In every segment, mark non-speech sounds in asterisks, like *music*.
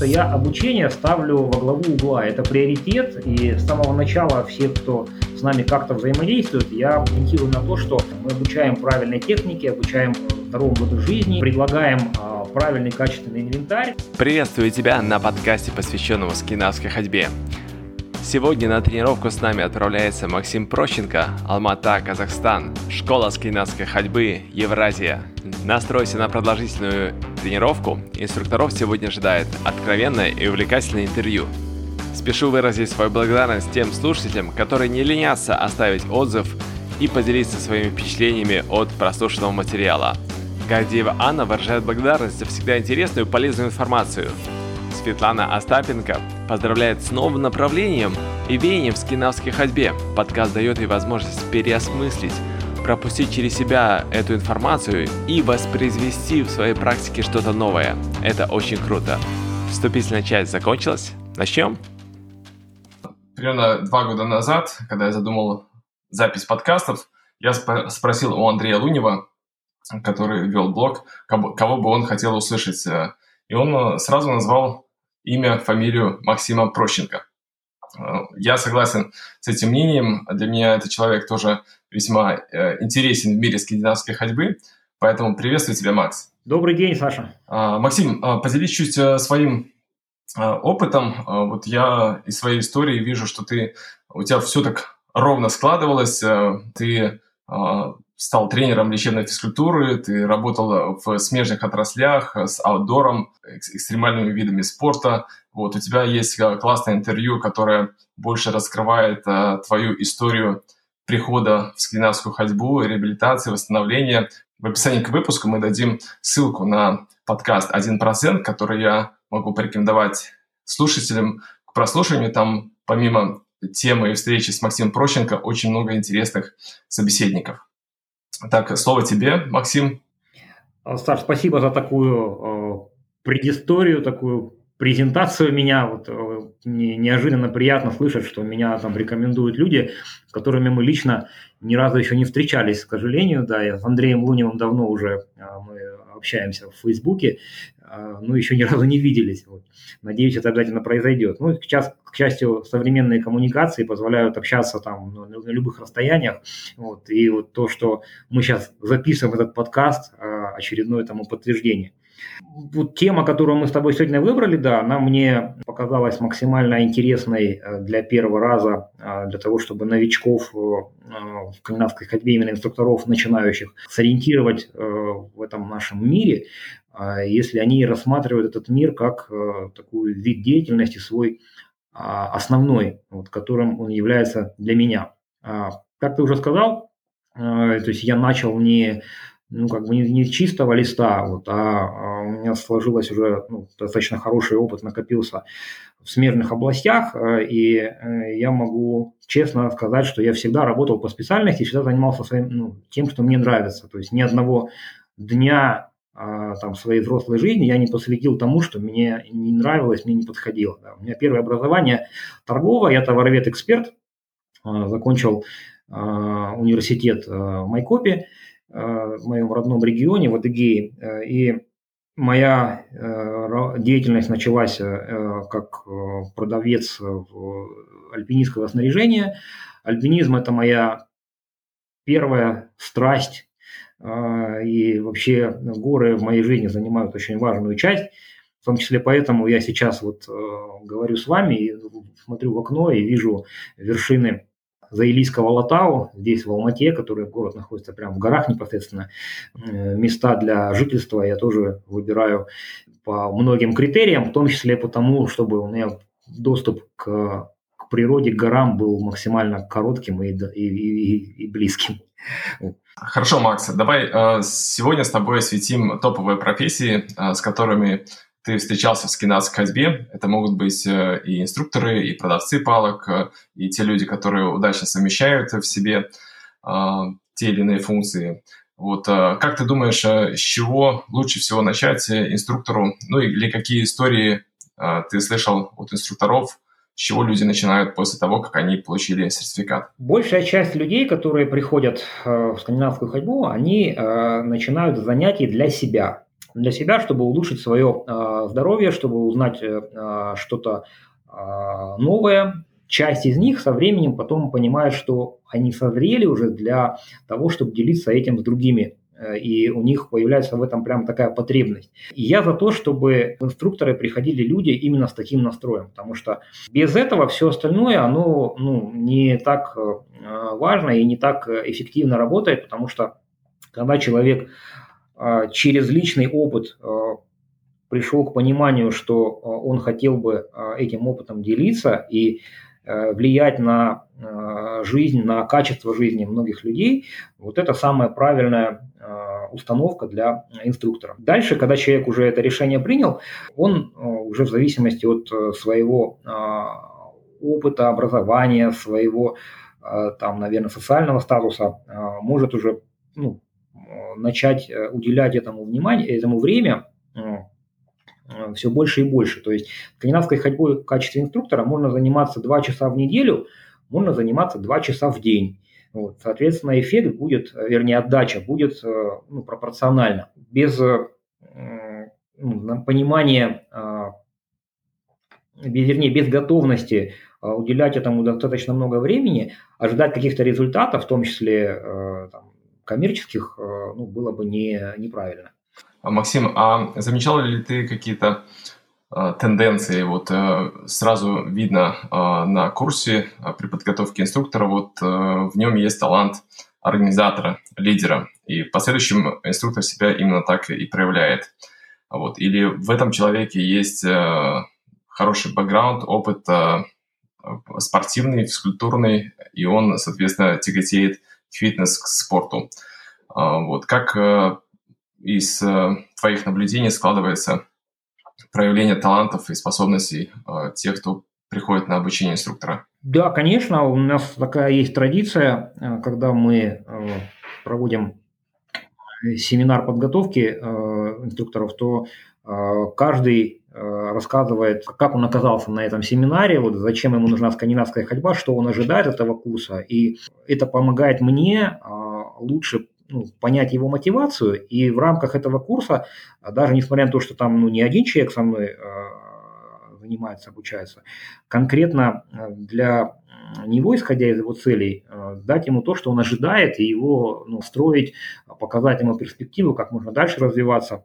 Я обучение ставлю во главу угла. Это приоритет. И с самого начала все, кто с нами как-то взаимодействует, я акцентирую на то, что мы обучаем правильной технике, обучаем здоровому образу жизни, предлагаем а, правильный качественный инвентарь. Приветствую тебя на подкасте, посвященном скинавской ходьбе. Сегодня на тренировку с нами отправляется Максим Прощенко, Алмата, Казахстан, школа скинавской ходьбы Евразия. Настройся на продолжительную тренировку. Инструкторов сегодня ожидает откровенное и увлекательное интервью. Спешу выразить свою благодарность тем слушателям, которые не ленятся оставить отзыв и поделиться своими впечатлениями от прослушанного материала. Гордеева Анна выражает благодарность за всегда интересную и полезную информацию. Светлана Остапенко поздравляет с новым направлением и веянием в скинавской ходьбе. Подкаст дает ей возможность переосмыслить, пропустить через себя эту информацию и воспроизвести в своей практике что-то новое. Это очень круто. Вступительная часть закончилась. Начнем? Примерно два года назад, когда я задумал запись подкастов, я сп- спросил у Андрея Лунева, который вел блог, кого, кого бы он хотел услышать. И он сразу назвал имя, фамилию Максима Прощенко. Э, я согласен с этим мнением. Для меня этот человек тоже весьма э, интересен в мире скандинавской ходьбы. Поэтому приветствую тебя, Макс. Добрый день, Саша. А, Максим, а, поделись чуть э, своим опытом. А, вот я из своей истории вижу, что ты, у тебя все так ровно складывалось. Ты стал тренером лечебной физкультуры, ты работал в смежных отраслях с аутдором, экстремальными видами спорта. Вот у тебя есть классное интервью, которое больше раскрывает а, твою историю прихода в скандинавскую ходьбу, реабилитации, восстановления. В описании к выпуску мы дадим ссылку на подкаст «1%», который я могу порекомендовать слушателям к прослушиванию. Там помимо темы и встречи с Максимом Прощенко очень много интересных собеседников. Так, слово тебе, Максим. А, Саш, спасибо за такую э, предысторию, такую презентацию меня. Вот, э, неожиданно приятно слышать, что меня там рекомендуют люди, с которыми мы лично ни разу еще не встречались, к сожалению. Да, я с Андреем Луневым давно уже э, мы общаемся в Фейсбуке, а, но еще ни *laughs* разу не виделись. Вот. Надеюсь, это обязательно произойдет. Ну, сейчас, к счастью, современные коммуникации позволяют общаться там на любых расстояниях. Вот. И вот то, что мы сейчас записываем этот подкаст, а, очередное тому подтверждение. Вот тема, которую мы с тобой сегодня выбрали, да, она мне показалась максимально интересной э, для первого раза, а, для того, чтобы новичков э, в скандинавской ходьбе, именно инструкторов начинающих, сориентировать э, в этом нашем мире, если они рассматривают этот мир как э, такой вид деятельности свой а, основной, вот, которым он является для меня. А, как ты уже сказал, то есть я начал не ну, как бы не, не чистого листа, вот, а, у меня сложилось уже ну, достаточно хороший опыт, накопился в смежных областях, и э, я могу честно сказать, что я всегда работал по специальности, всегда занимался своим, ну, тем, что мне нравится. То есть ни одного дня а, там, своей взрослой жизни я не посвятил тому, что мне не нравилось, мне не подходило. Да. У меня первое образование торговое, я товаровед-эксперт, а, закончил а, университет в Майкопе, в моем родном регионе, в Адыгее, и моя деятельность началась как продавец альпинистского снаряжения. Альпинизм – это моя первая страсть, и вообще горы в моей жизни занимают очень важную часть. В том числе поэтому я сейчас вот э, говорю с вами и смотрю в окно и вижу вершины Заилийского Латау, здесь в Алмате, который город находится прямо в горах непосредственно. Э, места для жительства я тоже выбираю по многим критериям, в том числе потому, чтобы у меня доступ к, к природе, к горам был максимально коротким и, и, и, и близким. Хорошо, Макс, давай э, сегодня с тобой осветим топовые профессии, э, с которыми ты встречался в скинавской ходьбе. Это могут быть э, и инструкторы, и продавцы палок, и те люди, которые удачно совмещают в себе те или иные функции. Вот как ты думаешь, с чего лучше всего начать инструктору? Ну или какие истории ты слышал от инструкторов, с чего люди начинают после того, как они получили сертификат? Большая часть людей, которые приходят э, в скандинавскую ходьбу, они э, начинают занятий для себя. Для себя, чтобы улучшить свое здоровье, чтобы узнать что-то новое. Часть из них со временем потом понимает, что они созрели уже для того, чтобы делиться этим с другими Э, и у них появляется в этом прям такая потребность. И я за то, чтобы в инструкторы приходили люди именно с таким настроем, потому что без этого все остальное, оно ну, не так э, важно и не так эффективно работает, потому что когда человек э, через личный опыт пришел к пониманию, что он хотел бы этим опытом делиться и влиять на жизнь, на качество жизни многих людей, вот это самое правильное установка для инструктора. Дальше, когда человек уже это решение принял, он уже в зависимости от своего а, опыта, образования, своего, там, наверное, социального статуса, может уже ну, начать уделять этому внимание, этому время все больше и больше. То есть скандинавской ходьбой в качестве инструктора можно заниматься 2 часа в неделю, можно заниматься 2 часа в день. Вот, соответственно, эффект будет, вернее, отдача будет э, ну, пропорциональна. Без э, ну, понимания, а, без, вернее, без готовности а, уделять этому достаточно много времени, ожидать каких-то результатов, в том числе э, там, коммерческих, ну, было бы не, неправильно. Максим, а замечал ли ты какие-то Э, тенденции. Вот э, сразу видно э, на курсе при подготовке инструктора, вот в нем есть талант организатора, лидера, и в последующем инструктор себя именно так и проявляет. Вот. Или в этом человеке есть хороший бэкграунд, опыт спортивный, физкультурный, и он, соответственно, тяготеет фитнес, к спорту. Вот. Как из твоих наблюдений складывается проявление талантов и способностей э, тех, кто приходит на обучение инструктора? Да, конечно, у нас такая есть традиция, э, когда мы э, проводим семинар подготовки инструкторов, то каждый рассказывает, как он оказался на этом семинаре, вот зачем ему нужна скандинавская ходьба, что он ожидает этого курса. И это помогает мне лучше ну, понять его мотивацию, и в рамках этого курса, а даже несмотря на то, что там ну, не один человек со мной э, занимается, обучается, конкретно э, для него, исходя из его целей, э, дать ему то, что он ожидает, и его ну, строить, показать ему перспективу, как можно дальше развиваться.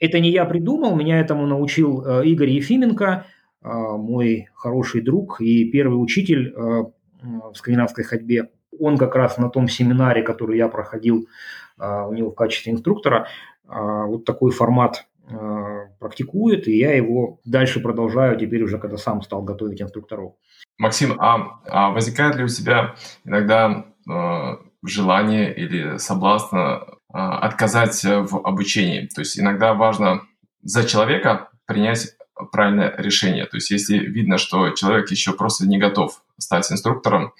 Это не я придумал, меня этому научил э, Игорь Ефименко, э, мой хороший друг и первый учитель э, в скандинавской ходьбе он как раз на том семинаре, который я проходил у него в качестве инструктора, вот такой формат практикует, и я его дальше продолжаю теперь уже, когда сам стал готовить инструкторов. Максим, а, а возникает ли у тебя иногда э, желание или соблазн отказать в обучении? То есть иногда важно за человека принять правильное решение. То есть если видно, что человек еще просто не готов стать инструктором,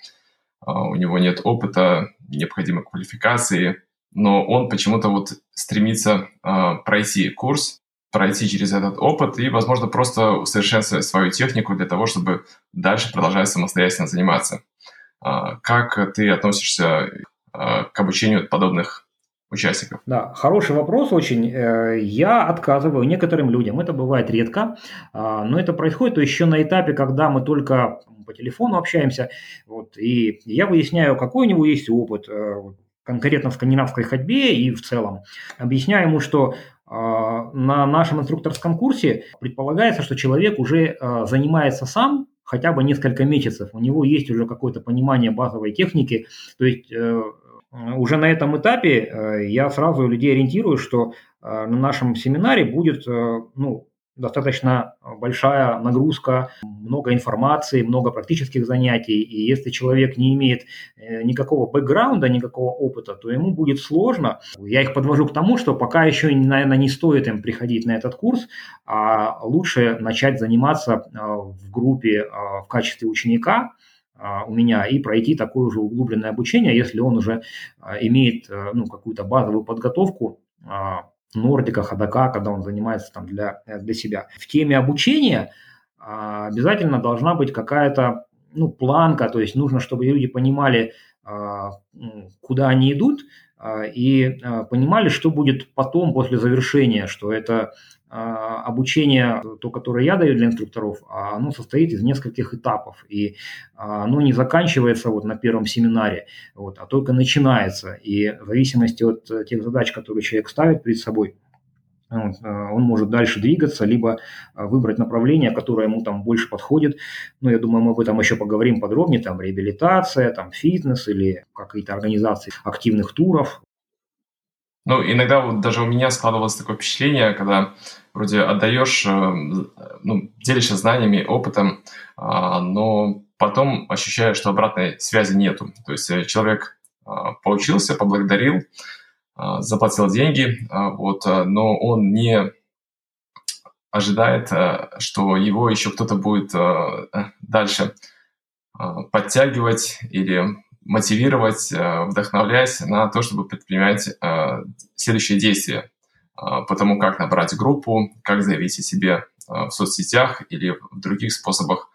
а, у него нет опыта, необходимой квалификации, но он почему-то вот стремится а, пройти курс, пройти через этот опыт и, возможно, просто усовершенствовать свою технику для того, чтобы дальше продолжать самостоятельно заниматься. А, как ты относишься к обучению подобных участников? Да, хороший вопрос очень. Э, я отказываю некоторым людям. Это бывает редко, но это происходит еще на этапе, когда мы только по телефону общаемся, вот, и я выясняю, какой у него есть опыт, э, конкретно в скандинавской ходьбе и в целом. Объясняю ему, что э, на нашем инструкторском курсе предполагается, что человек уже э, занимается сам хотя бы несколько месяцев, у него есть уже какое-то понимание базовой техники, то есть уже на этом этапе я сразу людей ориентирую, что на нашем семинаре будет ну, достаточно большая нагрузка, много информации, много практических занятий. И если человек не имеет э, никакого бэкграунда, никакого опыта, то ему будет сложно. Я их подвожу к тому, что пока еще, наверное, не стоит им приходить на этот курс, а лучше начать заниматься э, в группе э, в качестве ученика, у меня и пройти такое уже углубленное обучение, если он уже имеет ну, какую-то базовую подготовку Нордика, Ходока, когда он занимается там для, для себя. В теме обучения а, обязательно должна быть какая-то ну, планка, то есть нужно, чтобы люди понимали, а, куда они идут, и понимали, что будет потом, после завершения, что это обучение, то, которое я даю для инструкторов, оно состоит из нескольких этапов, и оно не заканчивается вот на первом семинаре, вот, а только начинается, и в зависимости от тех задач, которые человек ставит перед собой, Э, он может дальше двигаться, либо э, выбрать направление, которое ему там больше подходит. Ну, я думаю, мы об этом еще поговорим подробнее, там реабилитация, там фитнес или какие-то организации активных туров. Ну, иногда вот даже у меня складывалось такое впечатление, когда вроде отдаешь, э, ну, делишься знаниями, опытом, а, но потом ощущаешь, что обратной связи нету. То есть человек поучился, поблагодарил, а, заплатил деньги, а, вот, а, но он не ожидает, что его еще кто-то будет дальше подтягивать или мотивировать, вдохновлять на то, чтобы предпринимать следующие действия по тому, как набрать группу, как заявить о себе в соцсетях или в других способах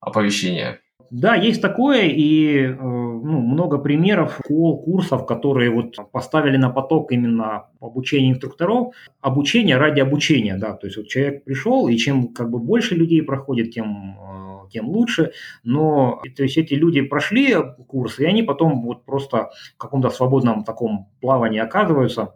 оповещения. Да, есть такое, и э, ну, много примеров школ, курсов, которые вот поставили на поток именно обучение инструкторов. Обучение ради обучения, да, то есть вот человек пришел, и чем как бы больше людей проходит, тем э, тем лучше, но то есть эти люди прошли курс, и они потом вот просто в каком-то свободном таком плавании оказываются,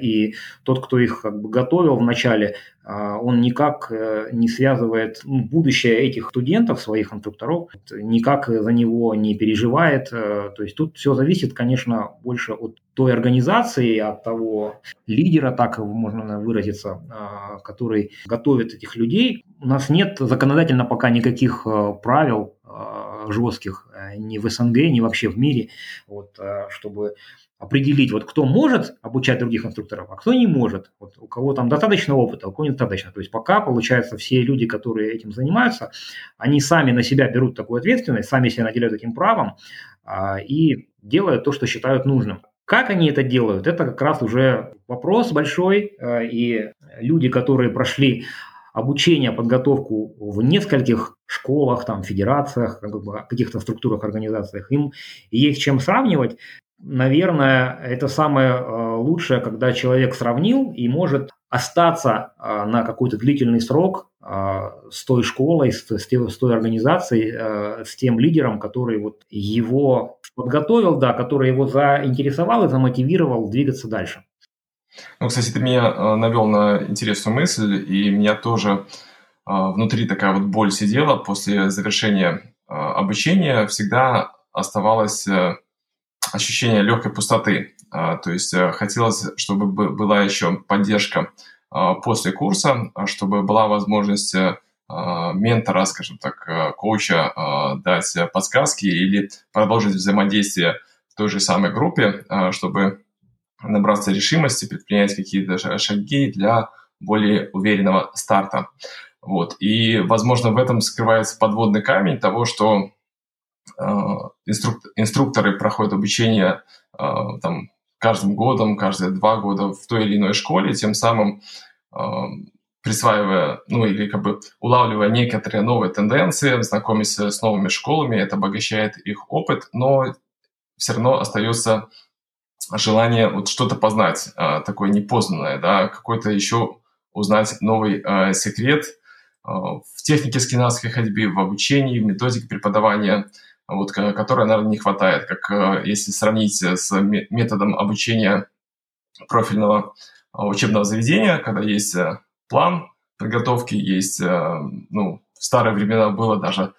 и тот, кто их как бы готовил вначале, а, он никак э, не связывает ну, будущее этих студентов, своих инструкторов, никак за него не переживает. Э, то есть тут все зависит, конечно, больше от той организации, от того лидера, так можно выразиться, а, который готовит этих людей. У нас нет законодательно пока никаких э, правил жестких ни в СНГ, ни вообще в мире, вот, чтобы определить, вот кто может обучать других инструкторов, а кто не может. Вот у кого там достаточно опыта, у кого недостаточно. То есть пока, получается, все люди, которые этим занимаются, они сами на себя берут такую ответственность, сами себя наделяют этим правом а, и делают то, что считают нужным. Как они это делают, это как раз уже вопрос большой, а, и люди, которые прошли обучение, подготовку в нескольких школах, там, федерациях, каких-то структурах, организациях, им есть чем сравнивать наверное, это самое э, лучшее, когда человек сравнил и может остаться э, на какой-то длительный срок э, с той школой, с, с той организацией, с тем лидером, который вот его подготовил, да, который его заинтересовал и замотивировал двигаться дальше. Ну, кстати, ты меня навел на интересную мысль, и меня тоже внутри такая вот боль сидела после завершения обучения. Всегда оставалось ощущение легкой пустоты. То есть э, хотелось, чтобы была еще поддержка после курса, а, чтобы была возможность э, ментора, скажем так, э, коуча дать подсказки или продолжить взаимодействие в той же самой группе, чтобы набраться решимости, предпринять какие-то шаги для более уверенного старта. Вот. И, возможно, в этом скрывается подводный камень того, что Э, инструк, инструкторы проходят обучение э, там, каждым годом, каждые два года в той или иной школе, тем самым э, присваивая, ну или как бы улавливая некоторые новые тенденции, знакомясь с новыми школами, это обогащает их опыт, но все равно остается желание вот что-то познать, такое непознанное, да, какой-то еще узнать новый секрет в технике скинавской ходьбы, в обучении, в методике преподавания – вот, которой, наверное, не хватает, как э, если сравнить с методом обучения профильного а, учебного заведения, когда есть э, план подготовки, есть, э, ну, в старые времена было даже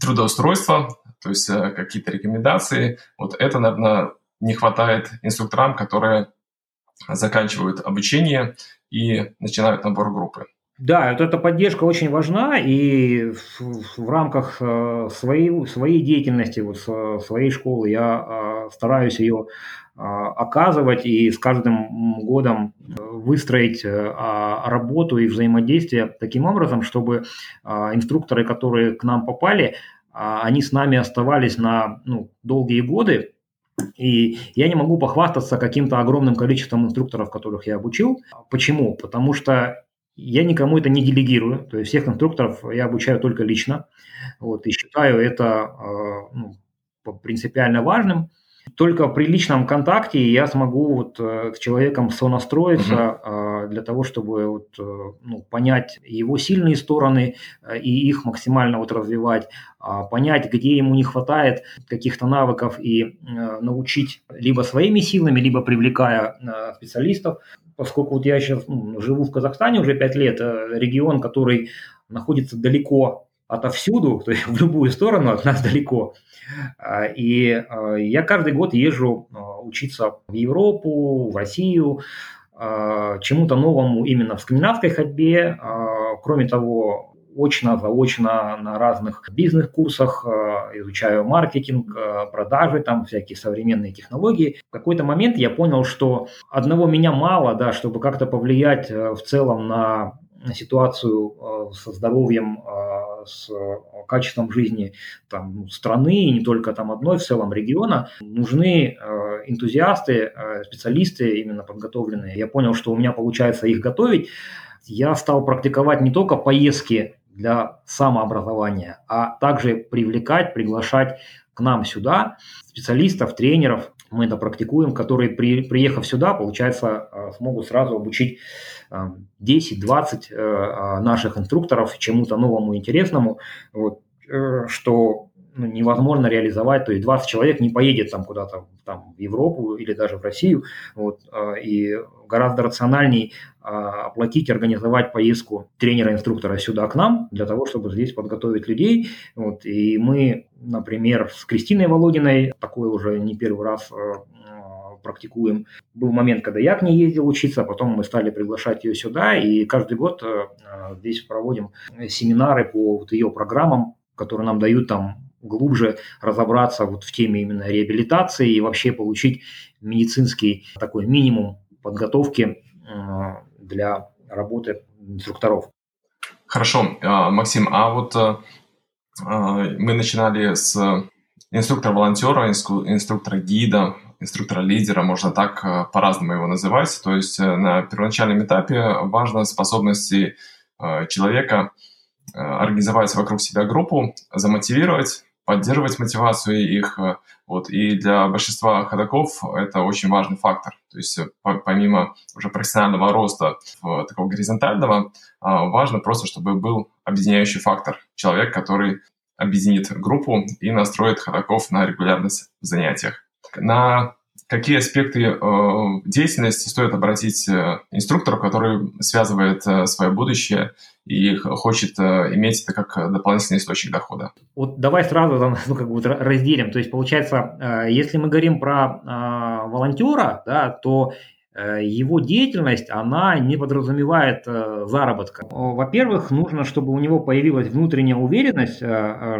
трудоустройство, то есть какие-то рекомендации. Вот это, наверное, не хватает инструкторам, которые заканчивают обучение и начинают набор группы. Да, вот эта поддержка очень важна, и в, в рамках э, своей, своей деятельности, вот своей школы я э, стараюсь ее э, оказывать и с каждым годом выстроить а, работу и взаимодействие таким образом, чтобы инструкторы, которые к нам попали, они с нами оставались на ну, долгие годы, и я не могу похвастаться каким-то огромным количеством инструкторов, которых я обучил. Почему? Потому что я никому это не делегирую, то есть всех инструкторов я обучаю только лично, вот, и считаю это э, ну, принципиально важным. Только при личном контакте я смогу вот э, с человеком сонастроиться угу. для того, чтобы вот, э, ну, понять его сильные стороны и их максимально вот развивать, а понять, где ему не хватает каких-то навыков и научить либо своими силами, либо привлекая специалистов. Поскольку вот я сейчас ну, живу в Казахстане уже пять лет, регион, который находится далеко отовсюду, то есть *laughs* в любую сторону от нас далеко. А, и а, я каждый год езжу а, учиться в Европу, в Россию, чему-то новому именно в скандинавской ходьбе. Кроме того, очно, заочно на разных бизнес-курсах, изучаю маркетинг, продажи, там всякие современные технологии. В какой-то момент я понял, что одного меня мало, да, чтобы как-то повлиять э, в целом на ситуацию э, со здоровьем, э, с качеством жизни там, страны, и не только там одной, в целом региона, нужны э, энтузиасты, специалисты именно подготовленные. Я понял, что у меня получается их готовить. Я стал практиковать не только поездки для самообразования, а также привлекать, приглашать к нам сюда специалистов, тренеров, мы это практикуем, которые, при, приехав сюда, получается, э, смогут сразу обучить 10-20 э, э, наших инструкторов чему-то новому, интересному, вот, что ну, невозможно реализовать, то есть 20 человек не поедет там куда-то там, в Европу или даже в Россию, вот, и гораздо рациональней оплатить, организовать поездку тренера-инструктора сюда к нам, для того, чтобы здесь подготовить людей, вот, и мы Например, с Кристиной Володиной, такое уже не первый раз э, практикуем. Был момент, когда я к ней ездил учиться, потом мы стали приглашать ее сюда, и каждый год здесь проводим семинары по вот ее программам, которые нам дают там глубже разобраться вот в теме именно реабилитации и вообще получить медицинский такой минимум подготовки э, для работы инструкторов. Хорошо, Максим, а вот а, мы начинали с инструктора-волонтера, инструктора-гида, инструктора-лидера, можно так а, по-разному его называть. То есть э, на первоначальном этапе важно способности а, человека организовать вокруг себя группу, замотивировать, поддерживать мотивацию их. Вот. И для большинства ходаков это очень важный фактор. То есть помимо уже профессионального роста такого горизонтального, важно просто, чтобы был объединяющий фактор. Человек, который объединит группу и настроит ходаков на регулярность в занятиях. На какие аспекты э, деятельности стоит обратить э, инструктору, который связывает э, свое будущее и хочет иметь это как дополнительный источник дохода? Вот давай сразу *laughs* ну, как бы разделим. То есть, получается, если мы говорим про волонтера, да, то его деятельность, она не подразумевает заработка. Во-первых, нужно, чтобы у него появилась внутренняя уверенность,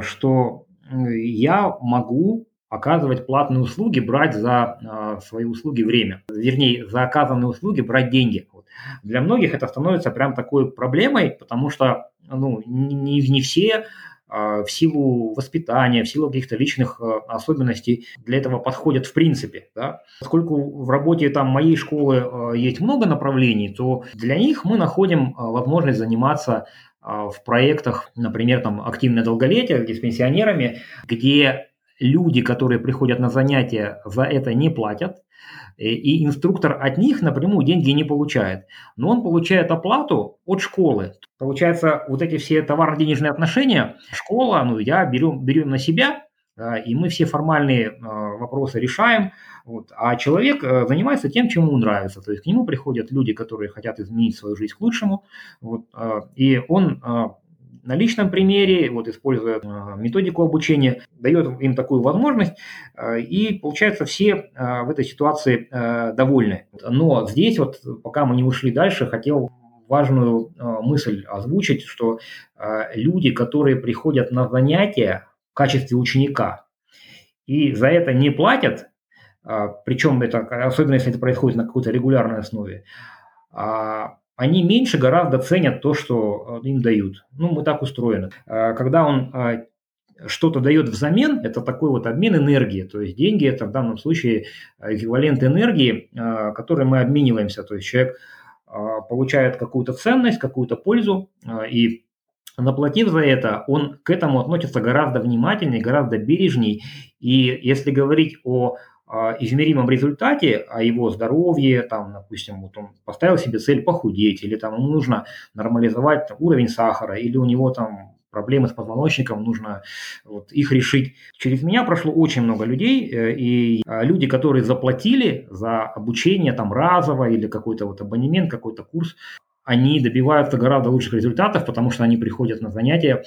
что я могу оказывать платные услуги, брать за свои услуги время. Вернее, за оказанные услуги брать деньги. Для многих это становится прям такой проблемой, потому что ну, не, не все а, в силу воспитания, в силу каких-то личных а, особенностей для этого подходят в принципе. Да? Поскольку в работе там, моей школы а, есть много направлений, то для них мы находим возможность заниматься в проектах, например, там, активное долголетие, где с пенсионерами, где люди, которые приходят на занятия, за это не платят, и инструктор от них напрямую деньги не получает. Но он получает оплату от школы. Получается, вот эти все товарно-денежные отношения, школа, ну, я беру, беру на себя, и мы все формальные вопросы решаем, вот, а человек э, занимается тем, чем ему нравится. То есть к нему приходят люди, которые хотят изменить свою жизнь к лучшему, вот, и он на личном примере, вот используя э, методику обучения, дает им такую возможность, э, и получается все э, в этой ситуации довольны. Но здесь вот, пока мы не ушли дальше, хотел важную мысль озвучить, что люди, которые приходят на занятия в качестве ученика и за это не платят, причем это, особенно если это происходит на какой-то регулярной основе, а они меньше гораздо ценят то, что э, им дают. Ну, мы так устроены. А когда он а, что-то дает взамен, это такой вот обмен энергии. То есть деньги это в данном случае эквивалент энергии, которой мы обмениваемся. То есть человек получает какую-то ценность, какую-то пользу, и наплатив за это, он к этому относится гораздо внимательнее, гораздо бережней. И если говорить о измеримом результате, о его здоровье, там, допустим, вот он поставил себе цель похудеть, или там ему нужно нормализовать там, уровень сахара, или у него там проблемы с позвоночником, нужно вот, их решить. Через меня прошло очень много людей, э, и а, люди, которые заплатили за обучение там разово или какой-то вот абонемент, какой-то курс, они добиваются гораздо лучших результатов, потому что они приходят на занятия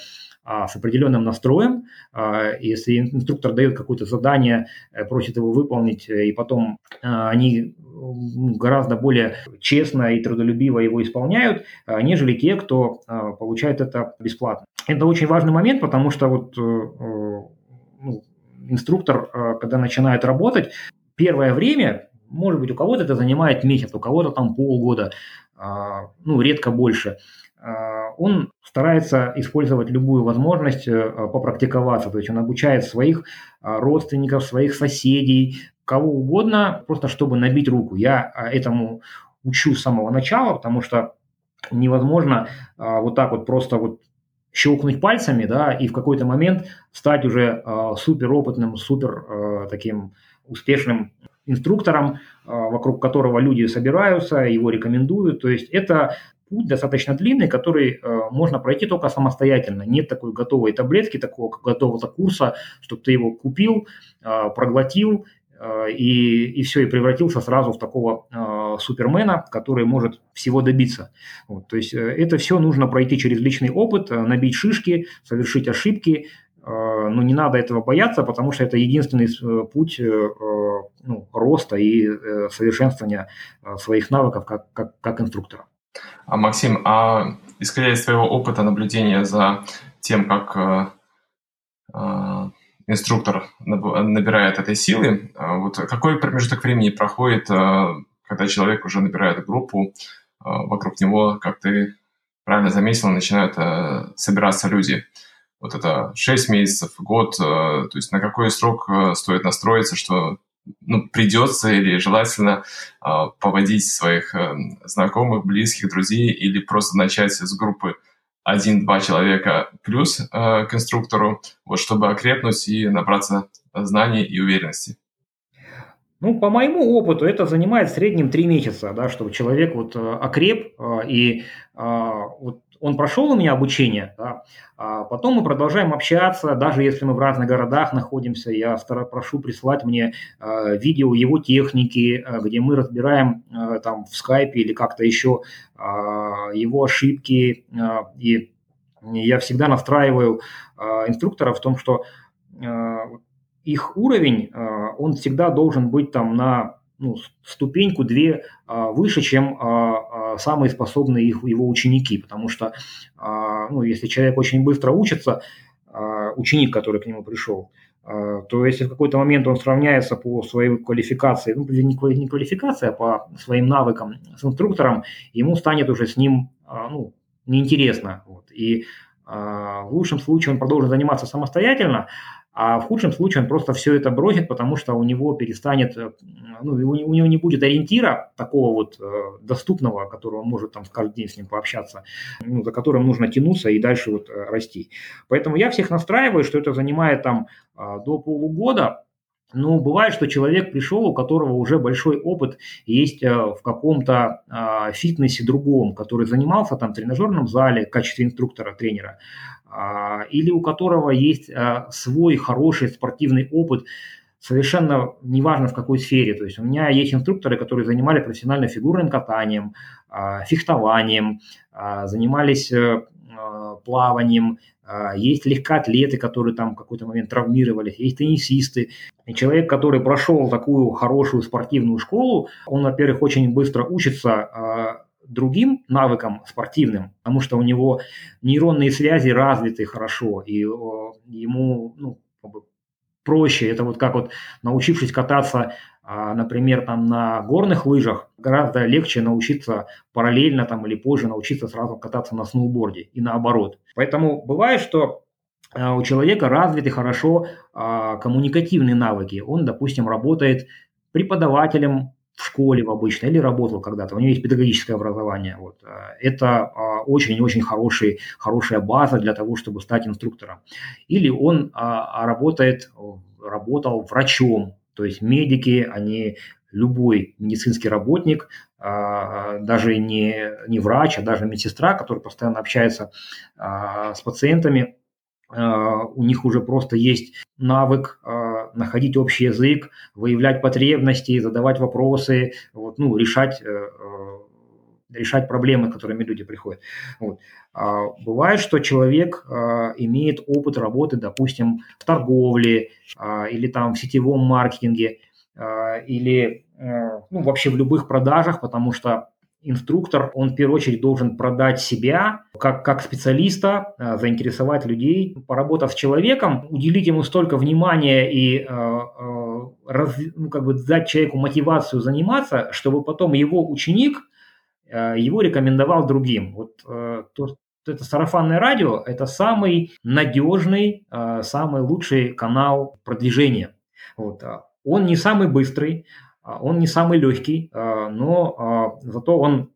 а, с определенным настроем. А, если инструктор дает какое-то задание, э, просит его выполнить, э, и потом а, они гораздо более честно и трудолюбиво его исполняют, а, нежели те, кто а, получает это бесплатно. Это очень важный момент, потому что вот э, ну, инструктор, когда начинает работать, первое время, может быть, у кого-то это занимает месяц, у кого-то там полгода, ну, редко больше – а, он старается использовать любую возможность э, попрактиковаться, то есть он обучает своих а, родственников, своих соседей, кого угодно, просто чтобы набить руку. Я а, этому учу с самого начала, потому что невозможно вот так вот просто вот щелкнуть пальцами, да, и в какой-то момент стать уже супер опытным, супер таким успешным инструктором, вокруг которого люди собираются, его рекомендуют. То есть это путь достаточно длинный, который э, можно пройти только самостоятельно. Нет такой готовой таблетки, такого готового курса, чтобы ты его купил, э, проглотил э, и, и все, и превратился сразу в такого э, супермена, который может всего добиться. Вот, то есть э, это все нужно пройти через личный опыт, э, набить шишки, совершить ошибки, э, но не надо этого бояться, потому что это единственный э, путь э, ну, роста и совершенствования своих навыков как, как, как инструктора. А, Максим, а исходя из своего опыта наблюдения за тем, как э, э, инструктор набирает этой силы, э, вот какой промежуток времени проходит, когда человек уже набирает группу, вокруг него, как ты правильно заметил, начинают собираться люди. Вот это 6 месяцев, год, то есть на какой срок стоит настроиться, что ну, придется или желательно э, поводить своих э, знакомых, близких, друзей или просто начать с группы один-два человека плюс э, к инструктору, вот, чтобы окрепнуть и набраться знаний и уверенности. Ну, по моему опыту, это занимает в среднем три месяца, да, чтобы человек вот э, окреп э, и вот он прошел у меня обучение, да, а потом мы продолжаем общаться, даже если мы в разных городах находимся, я прошу прислать мне э, видео его техники, э, где мы разбираем э, там в скайпе или как-то еще э, его ошибки, э, и я всегда настраиваю э, инструктора в том, что э, их уровень, э, он всегда должен быть там на ну, ступеньку две а, выше, чем а, а, самые способные их, его ученики, потому что, а, ну, если человек очень быстро учится, а, ученик, который к нему пришел, а, то если в какой-то момент он сравняется по своей квалификации, ну, не квалификация, а по своим навыкам с инструктором, ему станет уже с ним, а, ну, неинтересно. Вот. И а, в лучшем случае он продолжит заниматься самостоятельно, а в худшем случае он просто все это бросит, потому что у него перестанет, э, ну, у него не будет ориентира такого вот э, доступного, которого может там каждый день с ним пообщаться, ну, за которым нужно тянуться и дальше вот э, расти. Поэтому я всех настраиваю, что это занимает там до полугода, ну, бывает, что человек пришел, у которого уже большой опыт есть в каком-то фитнесе другом, который занимался там в тренажерном зале в качестве инструктора, тренера. А, или у которого есть а, свой хороший спортивный опыт, совершенно неважно в какой сфере. То есть у меня есть инструкторы, которые занимали профессионально фигурным катанием, а, фехтованием, занимались э, плаванием, есть легкоатлеты, которые там в какой-то момент травмировались, есть теннисисты. И человек, который прошел такую хорошую спортивную школу, он, во-первых, очень быстро учится другим навыкам спортивным, потому что у него нейронные связи развиты хорошо, и ему ну, проще. Это вот как вот научившись кататься, а, например, там на горных лыжах, гораздо легче научиться параллельно там или позже научиться сразу кататься на сноуборде и наоборот. Поэтому бывает, что а, у человека развиты хорошо а, коммуникативные навыки. Он, допустим, работает преподавателем в школе в обычной или работал когда-то, у него есть педагогическое образование. Вот. Э, это а, очень-очень хороший, хорошая база для того, чтобы стать инструктором. Или он а, работает, работал врачом, то есть медики, они любой медицинский работник, а, даже не, не врач, а даже медсестра, который постоянно общается с пациентами, у них уже просто есть навык находить общий язык, выявлять потребности, задавать вопросы, вот, ну, решать, э, э, решать проблемы, с которыми люди приходят. Вот. Бывает, что человек имеет опыт работы, допустим, в торговле или там в сетевом маркетинге – а, или э, ну, вообще в любых продажах, потому что инструктор, он в первую очередь должен продать себя как, как специалиста, э, заинтересовать людей, поработав с человеком, уделить ему столько внимания и э, раз, ну, как бы дать человеку мотивацию заниматься, чтобы потом его ученик его рекомендовал другим. Вот то, это сарафанное радио – это самый надежный, самый лучший канал продвижения. Вот. А он не самый быстрый, он не самый легкий, а, но а, зато он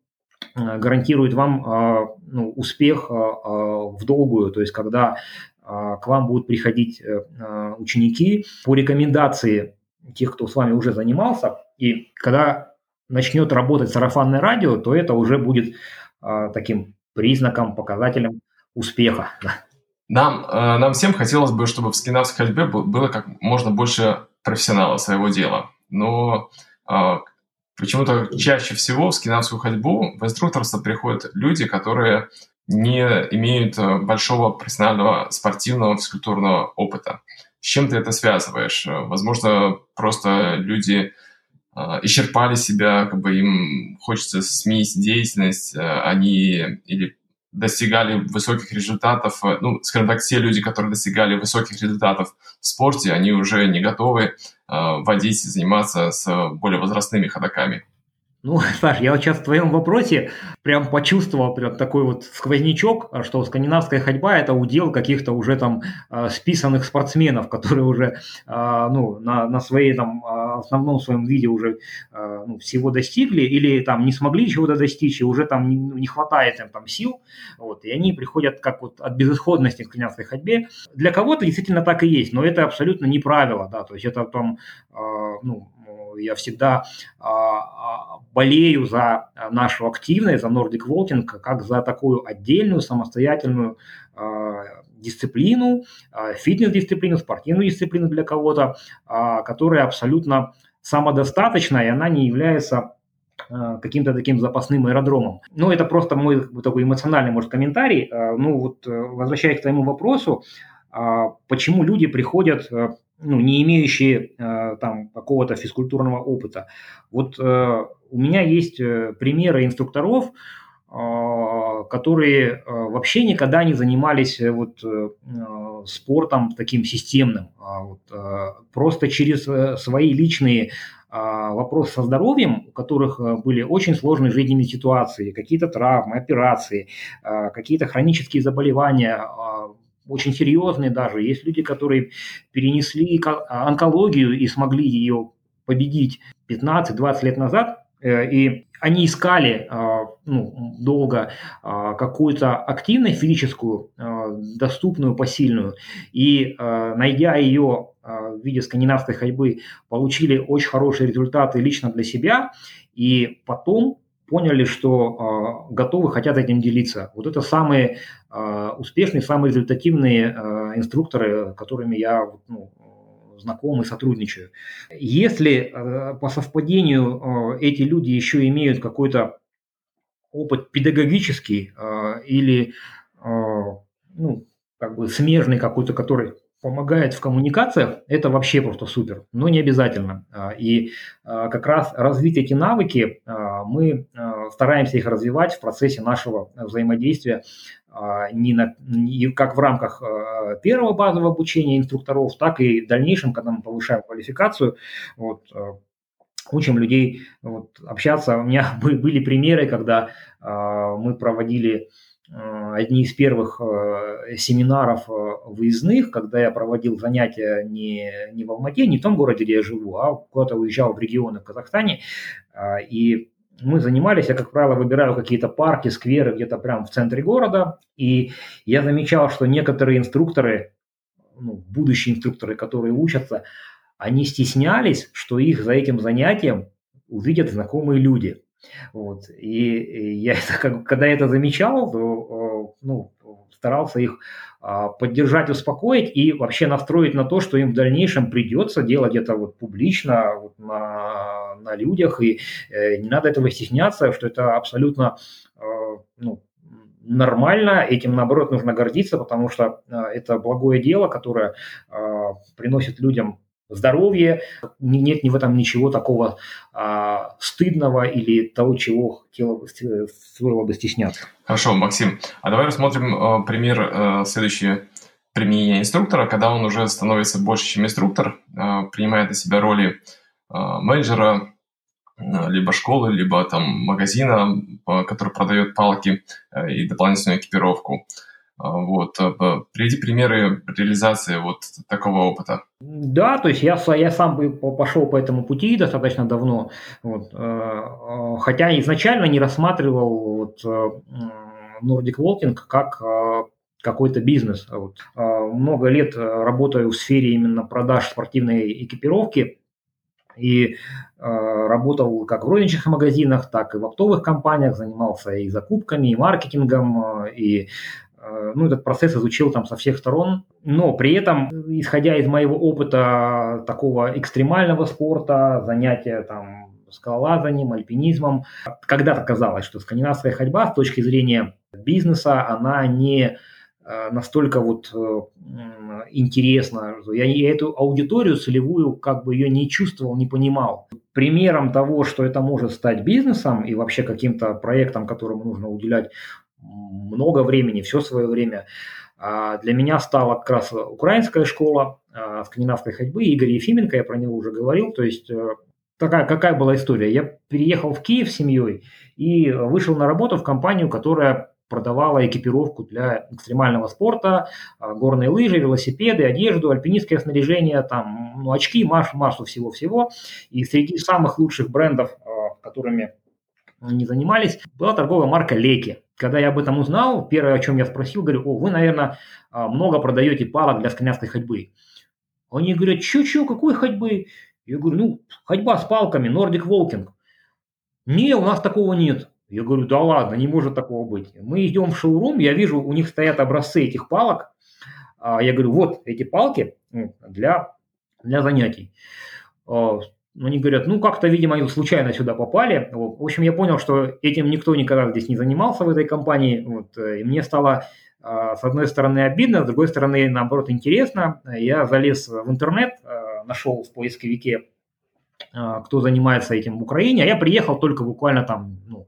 гарантирует вам ну, успех в долгую, то есть когда к вам будут приходить э, ученики по рекомендации тех, кто с вами уже занимался, и когда начнет работать сарафанное радио, то это уже будет таким признаком, показателем успеха. Нам, э, нам всем хотелось бы, чтобы в скандинавской ходьбе было как можно больше профессионала своего дела. Но почему-то чаще всего в скандинавскую ходьбу в инструкторство приходят люди, которые не имеют э, большого профессионального спортивного физкультурного опыта. С чем ты это связываешь? Возможно, просто люди э, исчерпали себя, как бы им хочется сменить деятельность, э, они или достигали высоких результатов, э, ну, скажем так, те люди, которые достигали высоких результатов в спорте, они уже не готовы э, водить и заниматься с более возрастными ходаками. Ну, *laughs* Саш, я вот сейчас в твоем вопросе прям почувствовал прям такой вот сквознячок, что скандинавская ходьба – это удел каких-то уже там э, списанных спортсменов, *laughs* которые уже э, ну, на, на своей там э, основном своем виде уже ну, всего достигли или там не смогли чего-то достичь, и уже там не, не хватает им там сил, вот, и они приходят как вот от безысходности к скандинавской ходьбе. Для кого-то действительно так и есть, но это абсолютно не правило, да, то есть это там, ну, я всегда а, а, болею за нашу активность, за Nordic Walking, как за такую отдельную самостоятельную а, дисциплину, фитнес-дисциплину, спортивную дисциплину для кого-то, которая абсолютно самодостаточна, и она не является каким-то таким запасным аэродромом. Ну, это просто мой такой эмоциональный, может, комментарий. Ну, вот возвращаясь к твоему вопросу, почему люди приходят ну, не имеющие э, там какого-то физкультурного опыта. Вот э, у меня есть э, примеры инструкторов, которые вообще никогда не занимались вот спортом таким системным. А вот, просто через свои личные вопросы со здоровьем, у которых были очень сложные жизненные ситуации, какие-то травмы, операции, какие-то хронические заболевания, очень серьезные даже. Есть люди, которые перенесли онкологию и смогли ее победить 15-20 лет назад, э, и они искали э, ну, долго э, какую-то активность физическую, доступную, посильную, и найдя ее в виде скандинавской ходьбы, получили очень хорошие результаты лично для себя, и потом поняли, что э, готовы, хотят этим делиться. Вот это самые э, успешные, самые результативные э, инструкторы, которыми я ну, знаком и сотрудничаю. Если по совпадению эти люди еще имеют какой-то опыт педагогический или ну, как бы смежный какой-то, который помогает в коммуникациях, это вообще просто супер, но не обязательно. А, и а, как раз развить эти навыки а, мы стараемся их развивать в процессе нашего взаимодействия не, на, не как в рамках первого базового обучения инструкторов, так и в дальнейшем, когда мы повышаем квалификацию, вот, учим людей вот, общаться. У меня *laughs* были примеры, когда мы проводили одни из первых э, семинаров э, выездных, когда я проводил занятия не, не в Алмате, не в том городе, где я живу, а куда-то уезжал в регионы в Казахстане. И мы занимались, я, как правило, выбираю какие-то парки, скверы где-то прямо в центре города. И я замечал, что некоторые инструкторы, ну, будущие инструкторы, которые учатся, они стеснялись, что их за этим занятием увидят знакомые люди. Вот. И, я это, когда это замечал, то ну, старался их а, поддержать, успокоить и вообще настроить на то, что им в дальнейшем придется делать это вот публично, вот на, на людях, и э, не надо этого стесняться, что это абсолютно э, ну, нормально, этим, наоборот, нужно гордиться, потому что э, это благое дело, которое э, приносит людям здоровье, нет ни в этом ничего такого а, стыдного или того, чего хотело бы, стоило бы стесняться. Хорошо, Максим, а давай рассмотрим э, пример э, следующее применение инструктора, когда он уже становится больше, чем инструктор, э, принимает на себя роли э, менеджера, э, либо школы, либо там магазина, который продает палки э, и дополнительную экипировку. А, вот. Э, приведи примеры реализации вот такого опыта. Да, то есть я, я сам пошел по этому пути достаточно давно, вот, э, э, хотя изначально не рассматривал вот, Nordic Walking как какой-то бизнес. Вот. Много лет работаю в сфере именно продаж спортивной экипировки, и работал как в розничных магазинах, так и в оптовых компаниях, занимался и закупками, и маркетингом, и Э, ну, этот процесс изучил там со всех сторон, но при этом, исходя из моего опыта такого экстремального спорта, занятия там скалолазанием, альпинизмом, когда-то казалось, что скандинавская ходьба с точки зрения бизнеса, она не э, настолько вот э, интересна. Я, я эту аудиторию целевую как бы ее не чувствовал, не понимал. Примером того, что это может стать бизнесом и вообще каким-то проектом, которому нужно уделять много времени, все свое время. А для меня стала как раз украинская школа а, скандинавской ходьбы, Игорь Ефименко, я про него уже говорил, то есть э, такая, какая была история. Я переехал в Киев с семьей и вышел на работу в компанию, которая продавала экипировку для экстремального спорта, а, горные лыжи, велосипеды, одежду, альпинистское снаряжение, там, ну, очки, массу, массу всего-всего. И среди самых лучших брендов, которыми они занимались, была торговая марка Леки. Когда я об этом узнал, первое, о чем я спросил, говорю, о, вы, наверное, а, много продаете палок для скандинавской ходьбы. Они говорят, чё-чё, какой ходьбы? Я говорю, ну, ходьба с палками, Nordic Walking. Не, у нас такого нет. Я говорю, да ладно, не может такого быть. Мы идем в шоурум, я вижу, у них стоят образцы этих палок. А, я говорю, вот эти палки для, для занятий. А, они говорят, ну, как-то, видимо, они случайно сюда попали. Вот. В общем, я понял, что этим никто никогда здесь не занимался в этой компании. Вот. Э, и мне стало, а, с одной стороны, обидно, с другой стороны, наоборот, интересно. Я залез в интернет, а, нашел в поисковике, кто занимается этим в Украине. А я приехал только буквально там, ну,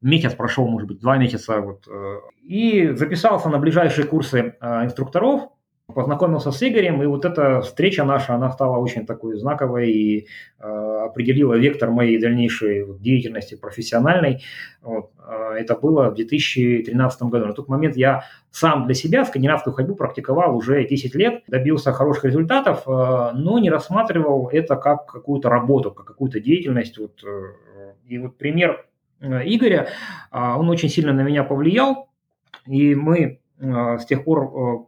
месяц прошел, может быть, два месяца. Вот. Э, и записался на ближайшие курсы инструкторов познакомился с Игорем, и вот эта встреча наша, она стала очень такой знаковой и э, определила вектор моей дальнейшей деятельности профессиональной. Вот. Э, это было в 2013 году. На тот момент я сам для себя скандинавскую ходьбу практиковал уже 10 лет, добился хороших результатов, э, но не рассматривал это как какую-то работу, как какую-то деятельность. Вот. Э, и вот пример э, Игоря, э, он очень сильно на меня повлиял, и мы с тех пор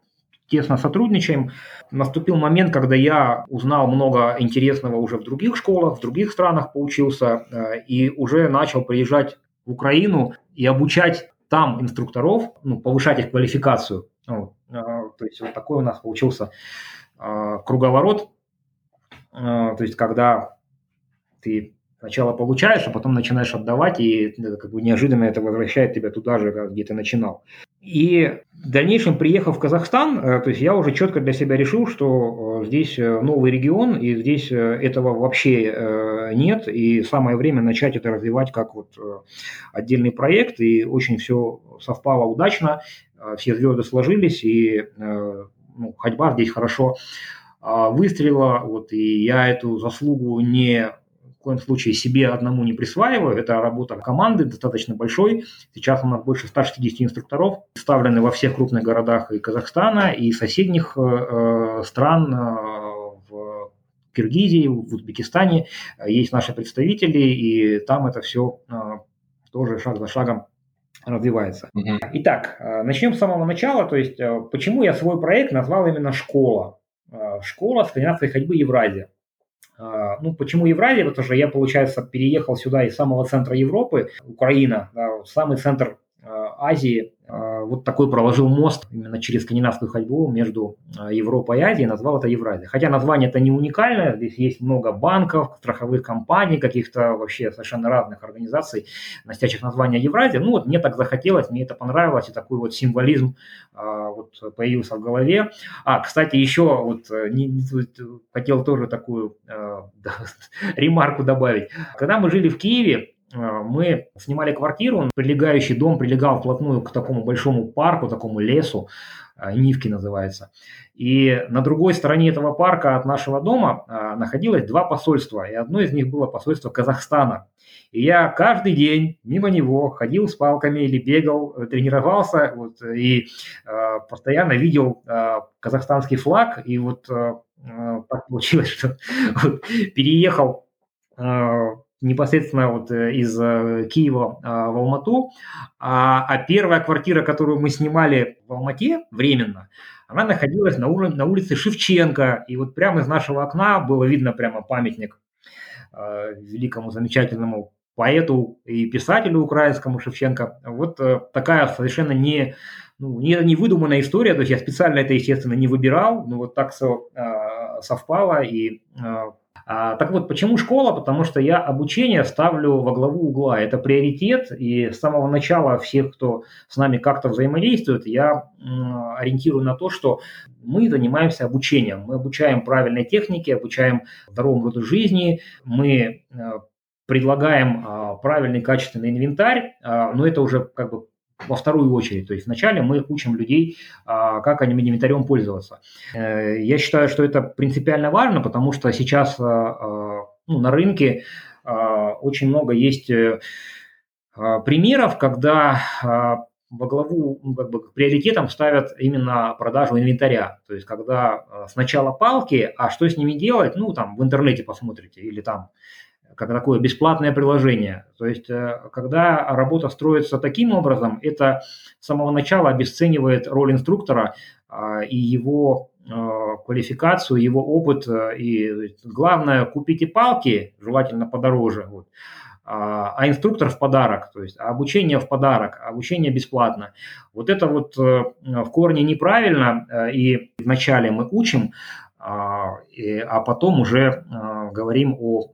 тесно сотрудничаем. Наступил момент, когда я узнал много интересного уже в других школах, в других странах поучился э, и уже начал приезжать в Украину и обучать там инструкторов, ну, повышать их квалификацию. Вот. Э, то есть вот такой у нас получился э, круговорот. То есть когда ты сначала получаешь, а потом начинаешь отдавать, и как бы неожиданно это возвращает тебя туда же, где ты начинал. И в дальнейшем, приехав в Казахстан, э, то есть я уже четко для себя решил, что э, здесь э, новый регион, и здесь этого вообще нет, и самое время начать это развивать как вот отдельный проект, и очень все совпало удачно, все звезды сложились, и ну, ходьба здесь хорошо выстрелила, вот, и я эту заслугу не в коем случае себе одному не присваиваю. Это работа команды достаточно большой. Сейчас у нас больше 160 инструкторов, представлены во всех крупных городах и Казахстана, и соседних э, э стран э, в Киргизии, в Узбекистане есть наши представители, и там это все э, тоже шаг за шагом развивается. Угу. Итак, э, начнем с самого начала. То есть, почему я свой проект назвал именно «Школа»? Школа скандинавской ходьбы Евразия. Ну, почему Евразия? Потому что я, получается, переехал сюда из самого центра Европы, Украина, да, самый центр Азии, а, вот такой проложил мост именно через скандинавскую ходьбу между а, Европой и Азией, назвал это Евразия. Хотя название это не уникальное, здесь есть много банков, страховых компаний, каких-то вообще совершенно разных организаций, носящих название Евразия. Ну вот мне так захотелось, мне это понравилось, и такой вот символизм а, вот появился в голове. А, кстати, еще вот э, не, не, хотел тоже такую а, *laughs* ремарку добавить. Когда мы жили в Киеве, а, мы снимали квартиру, прилегающий дом прилегал вплотную к такому большому парку, такому лесу, а, Нивки называется. И на другой стороне этого парка от нашего дома а, находилось два посольства, и одно из них было посольство Казахстана. И я каждый день мимо него ходил с палками или бегал, э, тренировался вот, и э, постоянно видел э, казахстанский флаг. И вот э, так получилось, что *laughs* переехал непосредственно вот э, из э, Киева а, в Алмату, а, а первая квартира, которую мы снимали в Алмате временно, она находилась на, уровне, на улице Шевченко, и вот прямо из нашего окна было видно прямо памятник э, великому замечательному поэту и писателю украинскому Шевченко. Вот такая совершенно не, ну, не, не выдуманная история, то есть я специально это, естественно, не выбирал, но вот так все совпало, и так вот, почему школа? Потому что я обучение ставлю во главу угла. Это приоритет, и с самого начала всех, кто с нами как-то взаимодействует, я ориентирую на то, что мы занимаемся обучением. Мы обучаем правильной технике, обучаем здоровому роду жизни, мы э, предлагаем а, правильный качественный инвентарь, а, но это уже как бы во вторую очередь. То есть вначале мы учим людей, а, как они инвентарем пользоваться. Э, я считаю, что это принципиально важно, потому что сейчас а, а, ну, на рынке очень много есть э, примеров, когда во главу, ну, как бы приоритетом ставят именно продажу инвентаря. То есть, когда сначала палки, а что с ними делать, ну, там, в интернете посмотрите, или там как такое бесплатное приложение. То есть, э, когда работа строится таким образом, это с самого начала обесценивает роль инструктора а, и его а, квалификацию, его опыт. Э, и главное, купите палки, желательно подороже, вот, а, а инструктор в подарок, то есть обучение в подарок, обучение бесплатно. Вот это вот э, в корне неправильно, и вначале мы учим, а потом уже говорим о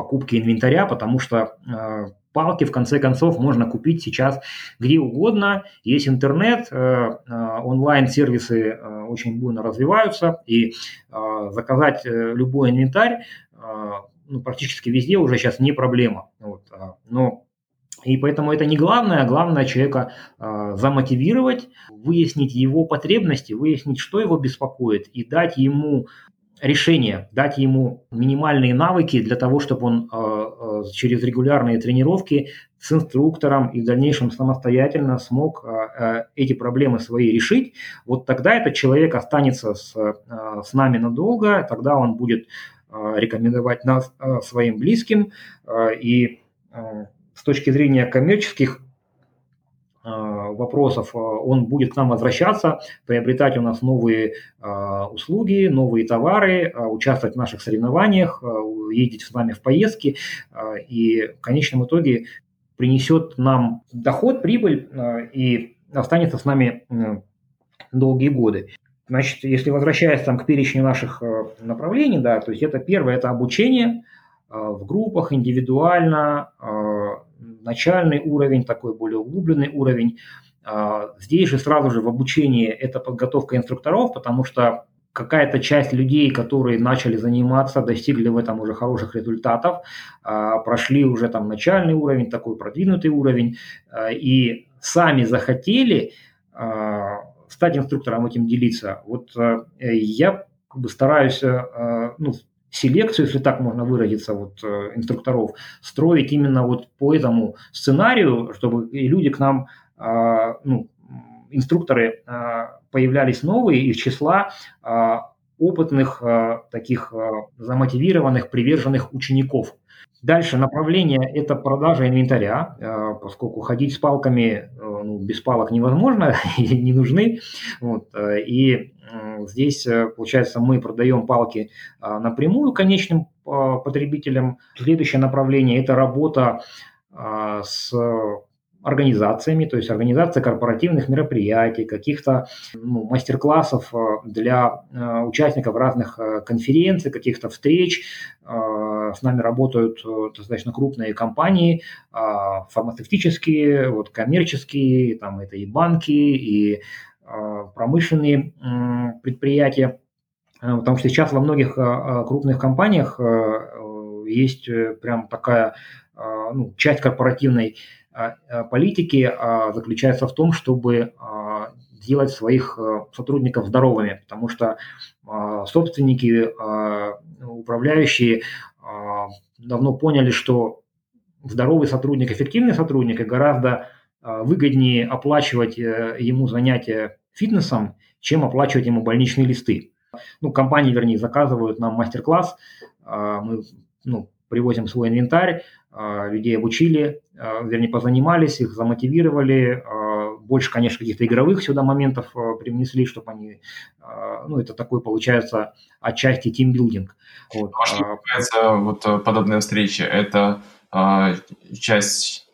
покупки инвентаря, потому что э, палки в конце концов можно купить сейчас где угодно. Есть интернет, э, э, онлайн-сервисы очень бурно развиваются, и заказать любой инвентарь ну, практически везде уже сейчас не проблема. Вот, но и поэтому это не главное, а главное человека э, замотивировать, выяснить его потребности, выяснить, что его беспокоит, и дать ему решение, дать ему минимальные навыки для того, чтобы он э, э, через регулярные тренировки с инструктором и в дальнейшем самостоятельно смог э, эти проблемы свои решить, вот тогда этот человек останется с, с нами надолго, тогда он будет рекомендовать нас своим близким, и с точки зрения коммерческих Э, вопросов, э, он будет к нам возвращаться, приобретать у нас новые э, услуги, новые товары, участвовать в наших соревнованиях, ездить с нами в поездки и в конечном итоге принесет нам доход, прибыль и останется с нами долгие годы. Значит, если возвращаясь там, к перечню наших направлений, да, то есть это первое, это обучение в группах, индивидуально, начальный уровень, такой более углубленный уровень. А, здесь же сразу же в обучении это подготовка инструкторов, потому что какая-то часть людей, которые начали заниматься, достигли в этом уже хороших результатов, а, прошли уже там начальный уровень, такой продвинутый уровень, а, и сами захотели стать инструктором, этим делиться. Вот я как бы стараюсь ну, селекцию, если так можно выразиться, вот, э, инструкторов, строить именно вот по этому сценарию, чтобы и люди к нам, э, ну, инструкторы э, появлялись новые из числа э, опытных, таких замотивированных, приверженных учеников. Дальше направление – это продажа инвентаря, поскольку ходить с палками, э, ну, без палок невозможно, *laughs* и не нужны. Вот, э, Здесь, получается, мы продаем палки напрямую конечным потребителям. Следующее направление – это работа с организациями, то есть организация корпоративных мероприятий, каких-то ну, мастер-классов э, для э, участников разных э, конференций, каких-то встреч. С нами работают достаточно крупные компании, фармацевтические, вот, коммерческие, там это и банки, и промышленные предприятия. Потому что сейчас во многих крупных компаниях есть прям такая ну, часть корпоративной политики заключается в том, чтобы сделать своих э, сотрудников здоровыми, потому что собственники, управляющие давно поняли, что здоровый сотрудник, эффективный сотрудник и гораздо выгоднее оплачивать э, ему занятия фитнесом, чем оплачивать ему больничные листы. Ну, компании, вернее, заказывают нам мастер-класс, мы ну, привозим свой инвентарь, а, людей обучили, а, вернее, позанимались, их замотивировали, а, больше, конечно, каких-то игровых сюда моментов привнесли, чтобы они, ну, это такой, получается, отчасти тимбилдинг. Вот. А что является вот э, подобная встреча? Это часть,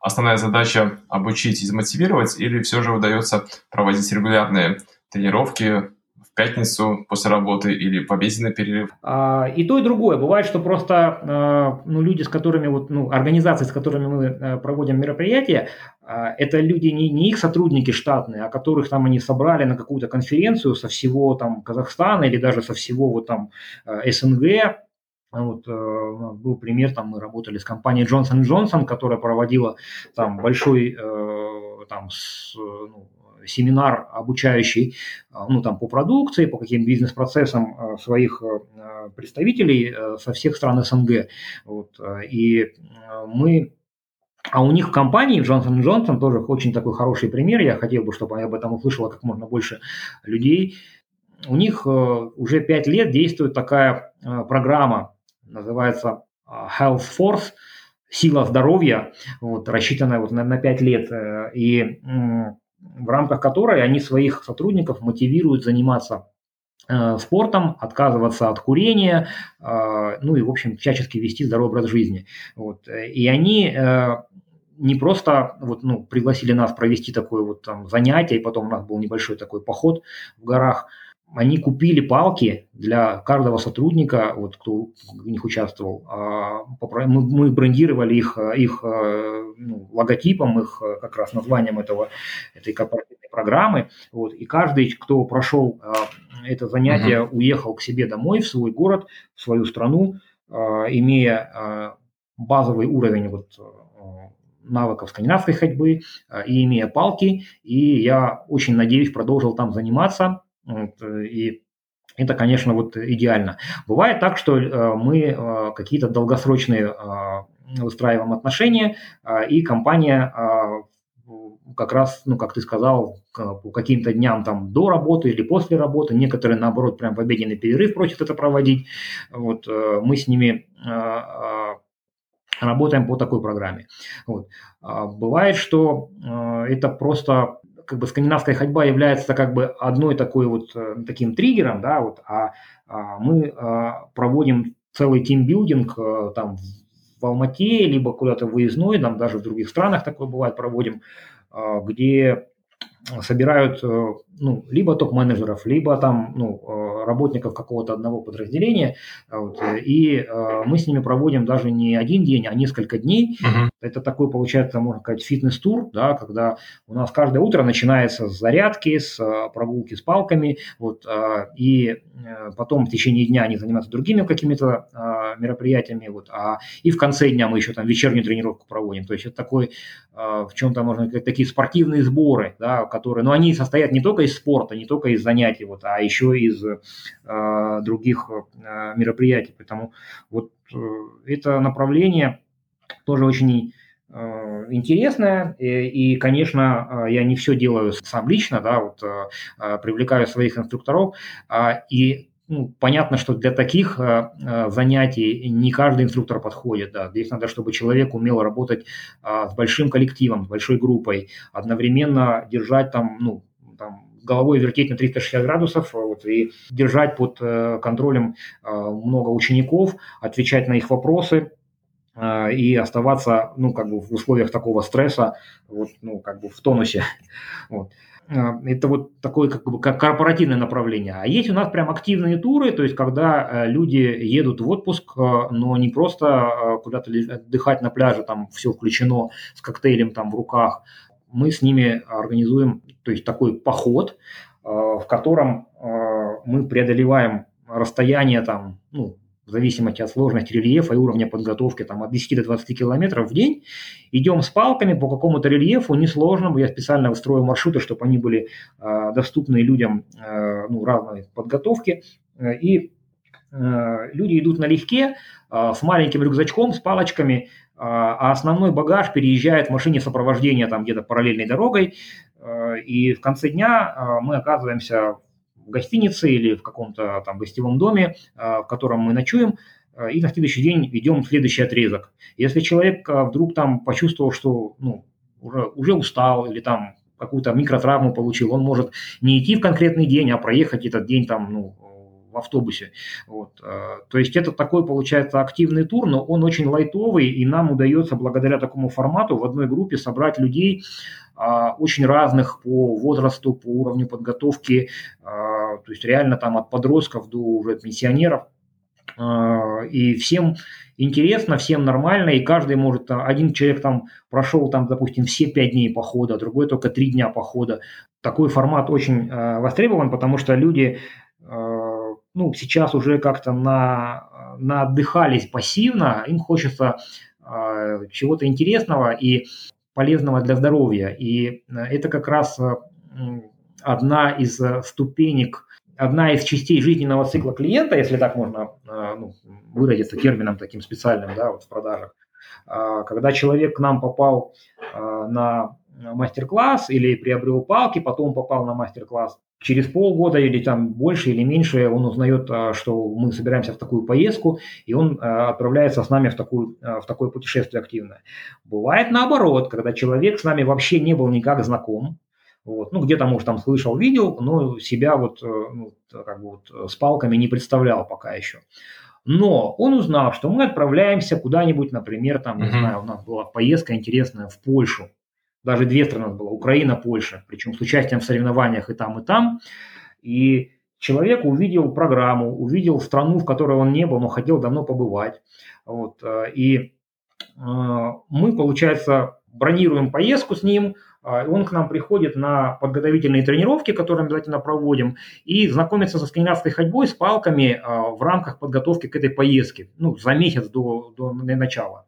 основная задача обучить и замотивировать, или все же удается проводить регулярные тренировки, пятницу после работы или в обеденный перерыв? А, и то, и другое. Бывает, что просто а, ну, люди, с которыми, вот, ну, организации, с которыми мы э, проводим мероприятия, а, это люди не, не их сотрудники штатные, а которых там они собрали на какую-то конференцию со всего там Казахстана или даже со всего вот там СНГ, вот, э, был пример, там мы работали с компанией Johnson Johnson, которая проводила там большой э, там, с, ну, семинар обучающий а, ну, там, по продукции, по каким бизнес-процессам а, своих а, представителей со всех стран СНГ. Вот. И мы а у них в компании Johnson Johnson тоже очень такой хороший пример. Я хотел бы, чтобы об этом услышало как можно больше людей. У них уже пять лет действует такая программа, называется Health Force, сила здоровья, вот, рассчитанная вот на, на 5 лет. Э, и в рамках которой они своих сотрудников мотивируют заниматься э, спортом, отказываться от курения, э, ну и, в общем, всячески вести здоровый образ жизни. Вот. И они э, не просто вот, ну, пригласили нас провести такое вот там занятие, и потом у нас был небольшой такой поход в горах – они купили палки для каждого сотрудника, вот, кто в них участвовал. А, мы брендировали их, их ну, логотипом, их как раз названием этого, этой корпоративной программы. Вот, и каждый, кто прошел а, это занятие, угу. уехал к себе домой, в свой город, в свою страну, имея базовый уровень вот, навыков скандинавской ходьбы и имея палки. И я очень надеюсь продолжил там заниматься вот, э, и это, конечно, вот идеально. Бывает так, что э, мы э, какие-то долгосрочные выстраиваем отношения, и компания как раз, ну, как ты сказал, по каким-то дням там до работы или после работы, некоторые, наоборот, прям в обеденный перерыв просят это проводить. Вот, мы с ними работаем по такой программе. Вот. Бывает, что это просто как бы скандинавская ходьба является как бы одной такой вот э, таким триггером, да, вот, а, а мы а, проводим целый тимбилдинг а, там в Алмате, либо куда-то выездной, там даже в других странах такое бывает, проводим, а, где собирают э, ну, либо топ-менеджеров, либо там ну, работников какого-то одного подразделения, вот, и мы с ними проводим даже не один день, а несколько дней. Uh-huh. Это такой, получается, можно сказать, фитнес-тур, да, когда у нас каждое утро начинается с зарядки, с прогулки с палками, вот, и потом в течение дня они занимаются другими какими-то мероприятиями, вот, а и в конце дня мы еще там вечернюю тренировку проводим. То есть это такой, в чем-то можно сказать, такие спортивные сборы, да, которые, но они состоят не только из спорта, не только из занятий, вот, а еще из э, других э, мероприятий. Поэтому вот э, это направление тоже очень э, интересное. И, и, конечно, э, я не все делаю сам лично, да, вот э, привлекаю своих инструкторов. А, и ну, понятно, что для таких занятий не каждый инструктор подходит. Да. Здесь надо, чтобы человек умел работать э, с большим коллективом, с большой группой, одновременно держать там, ну, там головой вертеть на 360 градусов вот, и держать под контролем много учеников, отвечать на их вопросы, и оставаться, ну, как бы в условиях такого стресса, вот, ну, как бы в тонусе. *laughs* Вот. А, это вот такое как бы как корпоративное направление. А есть у нас прям активные туры, то есть когда э, люди едут в отпуск, э, но не просто э, куда-то отдыхать на пляже, там все включено с коктейлем там в руках. Мы с ними организуем, то есть такой поход, в котором мы преодолеваем расстояние там, ну, в зависимости от сложности рельефа и уровня подготовки, там, от 10 до 20 километров в день. Идем с палками по какому-то рельефу, несложному. Я специально устроил маршруты, чтобы они были э, доступны людям э, ну, разной подготовки. И э, люди идут налегке, э, с маленьким рюкзачком, с палочками, э, а основной багаж переезжает в машине сопровождения там где-то параллельной дорогой. Э, и в конце дня э, мы оказываемся гостинице или в каком-то там гостевом доме, а, в котором мы ночуем, а, и на следующий день ведем следующий отрезок. Если человек а, вдруг там почувствовал, что ну, уже, уже устал или там какую-то микротравму получил, он может не идти в конкретный день, а проехать этот день там, ну, в автобусе. Вот. То есть это такой, получается, активный тур, но он очень лайтовый, и нам удается благодаря такому формату в одной группе собрать людей очень разных по возрасту, по уровню подготовки, то есть реально там от подростков до уже пенсионеров. И всем интересно, всем нормально, и каждый может, один человек там прошел там, допустим, все пять дней похода, другой только три дня похода. Такой формат очень а, востребован, потому что люди а, ну, сейчас уже как-то на, на отдыхались пассивно, им хочется чего-то интересного и полезного для здоровья. И это как раз одна из ступенек одна из частей жизненного цикла клиента, если так можно ну, выразиться термином таким специальным да, вот в продажах. А, когда человек к нам попал на мастер-класс или приобрел палки, потом попал на мастер-класс, через полгода или там больше или меньше он узнает, что мы собираемся в такую поездку, и он отправляется с нами в, такую, в такое путешествие активное. Бывает наоборот, когда человек с нами вообще не был никак знаком, вот. Ну, где-то, может, там слышал, видел, но себя вот, э, ну, как бы вот э, с палками не представлял пока еще. Но он узнал, что мы отправляемся куда-нибудь, например, там, не знаю, у нас была поездка интересная в Польшу. Даже две страны было, Украина, Польша, причем с участием в соревнованиях и там, и там. И человек увидел программу, увидел страну, в которой он не был, но хотел давно побывать. Вот. Э, и мы, получается, бронируем поездку с ним, а, он к нам приходит на подготовительные тренировки, которые мы обязательно проводим, и знакомится со скандинавской ходьбой с палками в рамках подготовки к этой поездке, ну, за месяц до, до начала.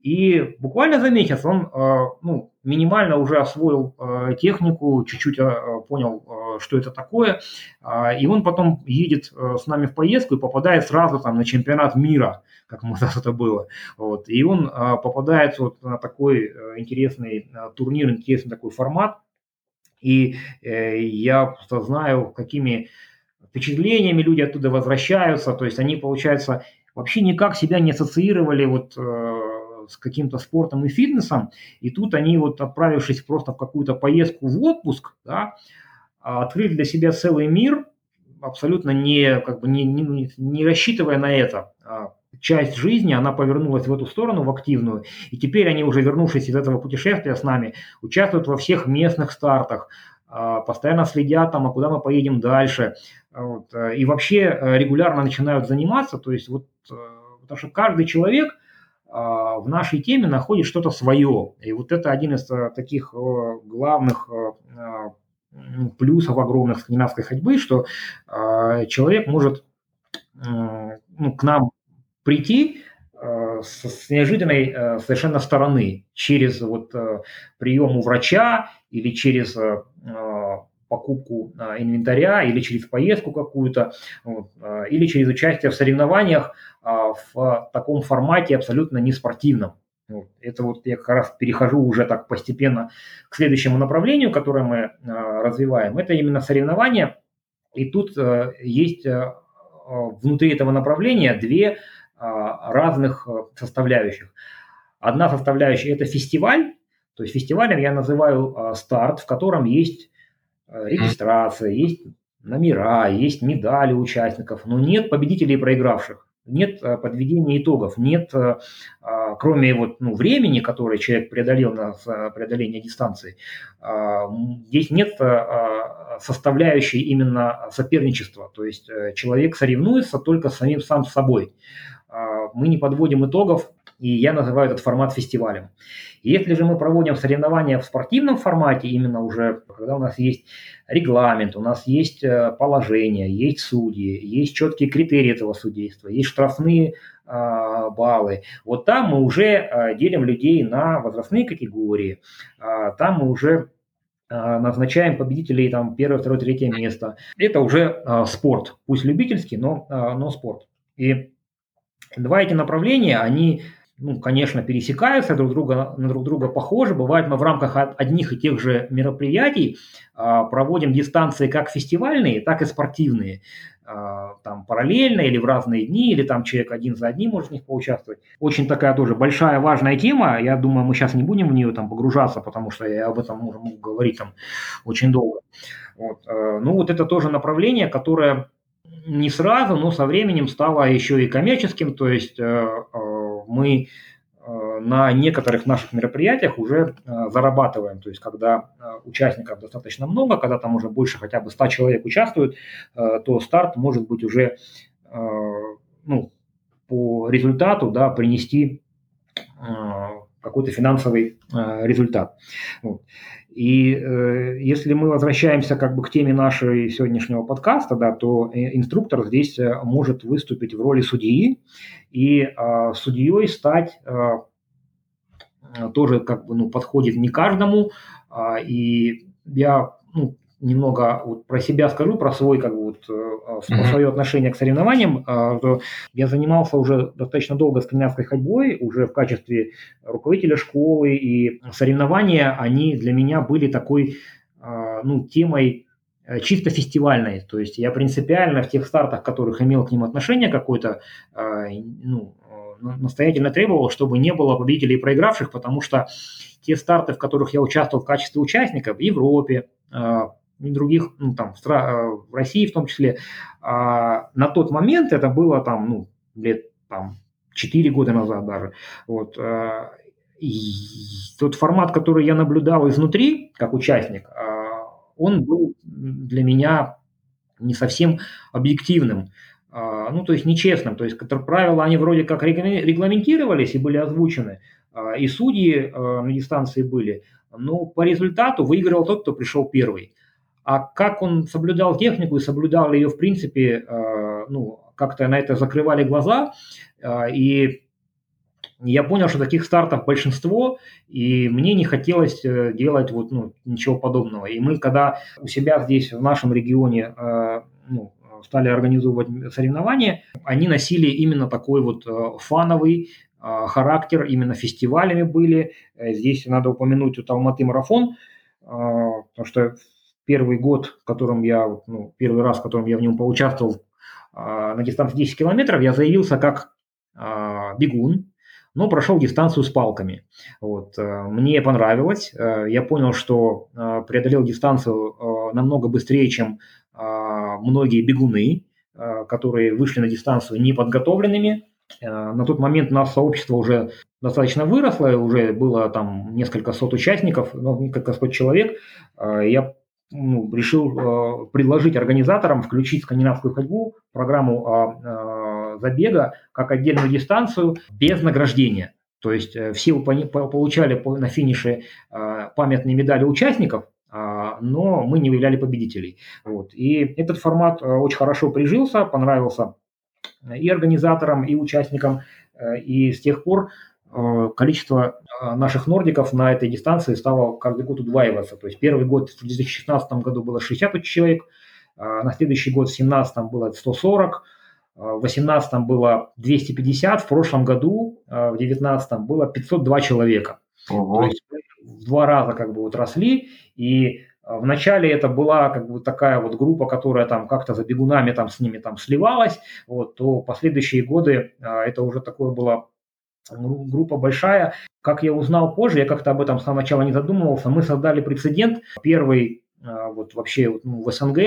И буквально за месяц он ну, минимально уже освоил технику, чуть-чуть понял, что это такое, и он потом едет с нами в поездку и попадает сразу там на чемпионат мира – как у нас *laughs* это было. Вот. И он а, попадает вот на такой а, интересный а, турнир, интересный такой формат. И э, я просто знаю, какими впечатлениями люди оттуда возвращаются. То есть они, получается, вообще никак себя не ассоциировали вот э, с каким-то спортом и фитнесом. И тут они, вот отправившись просто в какую-то поездку в отпуск, да, открыли для себя целый мир, абсолютно не, как бы не, не, не рассчитывая на это часть жизни, она повернулась в эту сторону, в активную, и теперь они уже вернувшись из этого путешествия с нами, участвуют во всех местных стартах, а, постоянно следят там, а куда мы поедем дальше, вот, и вообще э, регулярно начинают заниматься, то есть вот, э, потому что каждый человек а, в нашей теме находит что-то свое, и вот это один из э, таких главных плюсов огромных скандинавской ходьбы, что человек может ну, к нам прийти с, неожиданной совершенно стороны через вот прием у врача или через покупку э, инвентаря или через поездку какую-то э, или через участие в соревнованиях э, в таком формате абсолютно не спортивном. Это вот я как раз перехожу уже так постепенно к следующему направлению, которое мы развиваем. Это именно соревнования. И тут э, есть э, внутри этого направления две а, разных э, составляющих. Одна составляющая – это фестиваль, то есть фестивалем я называю а, старт, в котором есть регистрация, есть номера, есть медали участников, но нет победителей и проигравших нет э, подведения итогов, нет, э, а, кроме вот, ну, времени, которое человек преодолел на преодоление дистанции, а, здесь нет а, составляющей именно соперничества. То есть э, человек соревнуется только самим сам с собой. Мы не подводим итогов, и я называю этот формат фестивалем. Если же мы проводим соревнования в спортивном формате, именно уже когда у нас есть регламент, у нас есть э, положение, есть судьи, есть четкие критерии этого судейства, есть штрафные а, баллы. Вот там мы уже а, делим людей на возрастные категории, а, там мы уже назначаем победителей там первое, второе, третье место. Это уже спорт, пусть любительский, но, но спорт. И два эти направления, они ну, конечно, пересекаются, друг друга, на друг друга похожи. Бывает, мы в рамках одних и тех же мероприятий а, проводим дистанции как фестивальные, так и спортивные. А, там параллельно или в разные дни, или там человек один за одним может в них поучаствовать. Очень такая тоже большая, важная тема. Я думаю, мы сейчас не будем в нее там погружаться, потому что я об этом могу говорить там очень долго. Вот. А, ну, вот это тоже направление, которое не сразу, но со временем стало еще и коммерческим, то есть мы э, на некоторых наших мероприятиях уже э, зарабатываем. То есть, когда э, участников достаточно много, когда там уже больше хотя бы 100 человек участвуют, то старт может быть уже ну, по результату да, принести какой-то финансовый результат. И э, если мы возвращаемся как бы к теме нашей сегодняшнего подкаста, да, то инструктор здесь э, может выступить в роли судьи и э, судьей стать э, тоже как бы ну, подходит не каждому. Э, и я ну, немного вот про себя скажу, про свой как бы вот mm-hmm. свое отношение к соревнованиям. А, я занимался уже достаточно долго скандинавской ходьбой, уже в качестве руководителя школы, и соревнования, они для меня были такой ну, темой э, чисто фестивальной. То есть я принципиально в тех стартах, которых имел к ним отношение какое-то, ну, настоятельно требовал, чтобы не было победителей и проигравших, потому что те старты, в которых я участвовал в качестве участника в Европе, других, ну, там, э, в России в том числе, а, на тот момент это было там, ну, лет там 4 года назад даже. Вот, а, и тот формат, который я наблюдал изнутри, как участник, а, он был для меня не совсем объективным. А, ну, то есть нечестным. То есть правила, они вроде как регламентировались и были озвучены, а, и судьи на дистанции были, но по результату выиграл тот, кто пришел первый. А как он соблюдал технику и соблюдал ее, в принципе, э, ну, как-то на это закрывали глаза. Э, и я понял, что таких стартов большинство, и мне не хотелось э, делать вот, ну, ничего подобного. И мы, когда у себя здесь, в нашем регионе, ну, стали организовывать соревнования, они носили именно такой вот фановый характер, именно фестивалями были. Здесь надо упомянуть вот Алматы марафон, потому что первый год, в котором я, ну, первый раз, в котором я в нем поучаствовал а, на дистанции 10 километров, я заявился как а, бегун, но прошел дистанцию с палками. Вот. Э, мне понравилось. Э, я понял, что э, преодолел дистанцию намного быстрее, чем многие бегуны, которые вышли на дистанцию неподготовленными. На тот момент у нас сообщество уже достаточно выросло, уже было там несколько сот участников, ну, несколько сот человек. Я ну, решил э, предложить организаторам включить скандинавскую ходьбу программу э, забега как отдельную дистанцию без награждения. То есть э, все получали на финише э, памятные медали участников, э, но мы не выявляли победителей. Вот. И этот формат э, очень хорошо прижился, понравился и организаторам, и участникам. Э, и с тех пор Э, количество э, наших нордиков на этой дистанции стало каждый год удваиваться. То есть первый год в 2016 году было 60 человек, э, на следующий год в 2017 было 140, в 2018 было 250, в прошлом году, в 2019 было 502 человека. Ого. То есть в два раза как бы вот росли, и Вначале это была как бы такая вот группа, которая там как-то за бегунами там с ними там сливалась, вот, то последующие годы это уже такое было группа большая. Как я узнал позже, я как-то об этом с самого начала не задумывался, мы создали прецедент. Первый а, вот вообще ну, в СНГ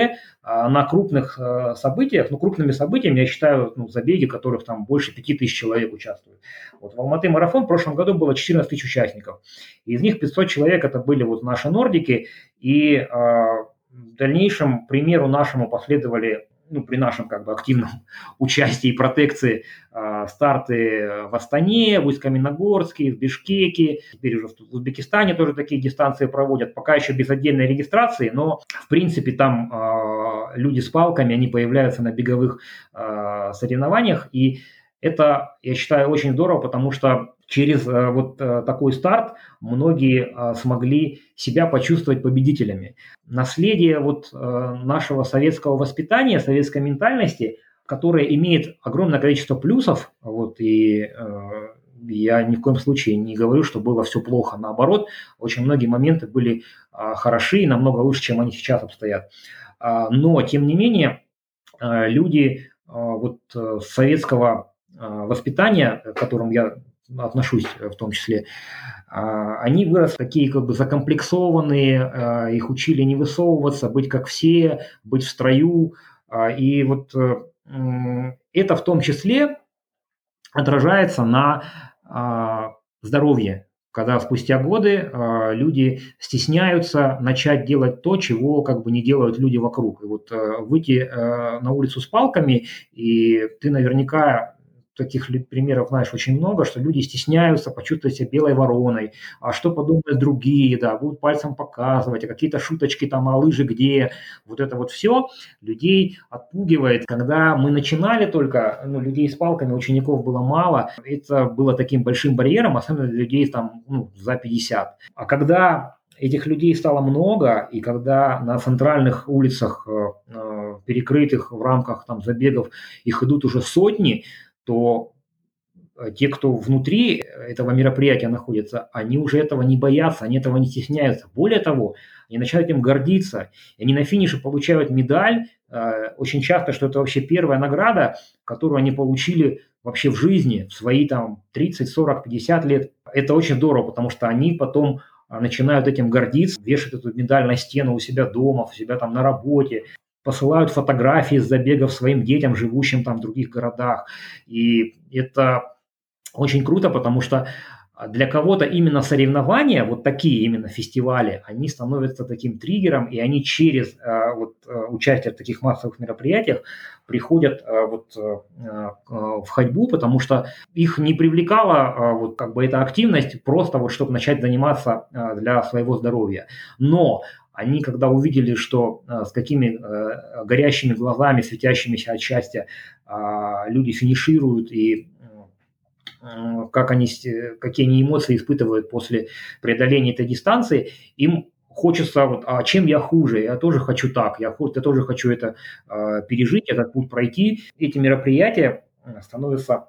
а, на крупных а, событиях, ну, крупными событиями я считаю ну, забеги, которых там больше 5000 человек участвуют. Вот в Алматы марафон в прошлом году было 14 тысяч участников. Из них 500 человек это были вот наши нордики, и э, в дальнейшем примеру нашему последовали ну, при нашем как бы активном *laughs* участии и протекции э, старты в Астане, в Усть-Каменогорске, в Бишкеке, теперь уже в Узбекистане тоже такие дистанции проводят, пока еще без отдельной регистрации, но в принципе там э, люди с палками, они появляются на беговых э, соревнованиях, и это, я считаю, очень здорово, потому что через э, вот э, такой старт многие э, смогли себя почувствовать победителями. Наследие вот нашего советского воспитания, советской ментальности, которая имеет огромное количество плюсов, вот, и я ни в коем случае не говорю, что было все плохо. Наоборот, очень многие моменты были хороши и намного лучше, чем они сейчас обстоят. Но, тем не менее, люди вот советского воспитания, к которым я отношусь в том числе, а, они выросли такие как бы закомплексованные, а, их учили не высовываться, быть как все, быть в строю. А, и вот э, это в том числе отражается на здоровье, когда спустя годы люди стесняются начать делать то, чего как бы не делают люди вокруг. И вот э, выйти э, на улицу с палками, и ты наверняка таких примеров, знаешь, очень много, что люди стесняются почувствовать себя белой вороной, а что подумают другие, да, будут пальцем показывать, а какие-то шуточки там, а лыжи где, вот это вот все людей отпугивает. Когда мы начинали только, ну, людей с палками, учеников было мало, это было таким большим барьером, особенно для людей там, ну, за 50. А когда этих людей стало много, и когда на центральных улицах, э, э, перекрытых в рамках там забегов, их идут уже сотни, то э, те, кто внутри этого мероприятия находятся, они уже этого не боятся, они этого не стесняются. Более того, они начинают им гордиться. Они на финише получают медаль. Э, очень часто, что это вообще первая награда, которую они получили вообще в жизни, в свои там 30, 40, 50 лет. Это очень здорово, потому что они потом э, начинают этим гордиться, вешают эту медаль на стену у себя дома, у себя там на работе, посылают фотографии с забегов своим детям, живущим там в других городах. И это очень круто, потому что для кого-то именно соревнования, вот такие именно фестивали, они становятся таким триггером, и они через э, вот, э, участие в таких массовых мероприятиях приходят вот, в ходьбу, потому что их не привлекала вот, как бы эта активность просто вот, чтобы начать заниматься для своего здоровья. Но они, когда увидели, что э, с какими э, горящими глазами, светящимися от счастья э, люди финишируют и как они, какие они эмоции испытывают после преодоления этой дистанции, им хочется, вот, а чем я хуже? Я тоже хочу так, я, я тоже хочу это э, пережить, этот путь пройти. Эти мероприятия становятся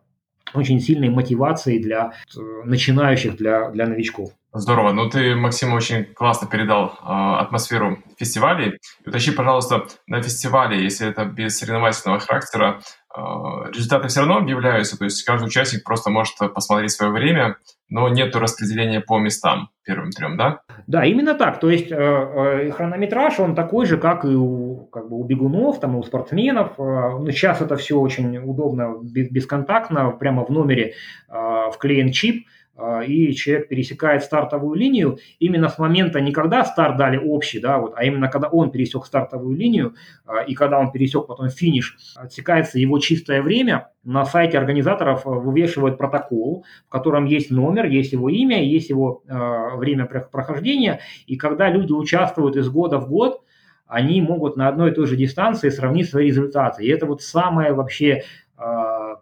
очень сильной мотивацией для начинающих, для, для новичков. Здорово. Ну, ты, Максим, очень классно передал э, атмосферу фестивалей. Уточни, пожалуйста, на фестивале, если это без соревновательного характера, э, результаты все равно объявляются, то есть каждый участник просто может посмотреть свое время, но нет распределения по местам первым трем, да? Да, именно так. То есть э, э, хронометраж, он такой же, как и у, как бы у бегунов, там, и у спортсменов. Э, ну, сейчас это все очень удобно, без, бесконтактно, прямо в номере э, вклеен чип – и человек пересекает стартовую линию именно с момента не когда старт дали общий, да, вот, а именно когда он пересек стартовую линию а, и когда он пересек потом финиш, отсекается его чистое время. На сайте организаторов а, вывешивают протокол, в котором есть номер, есть его имя, есть его время прохождения. И когда люди участвуют из года в год, они могут на одной и той же дистанции сравнить свои результаты. И это вот самое вообще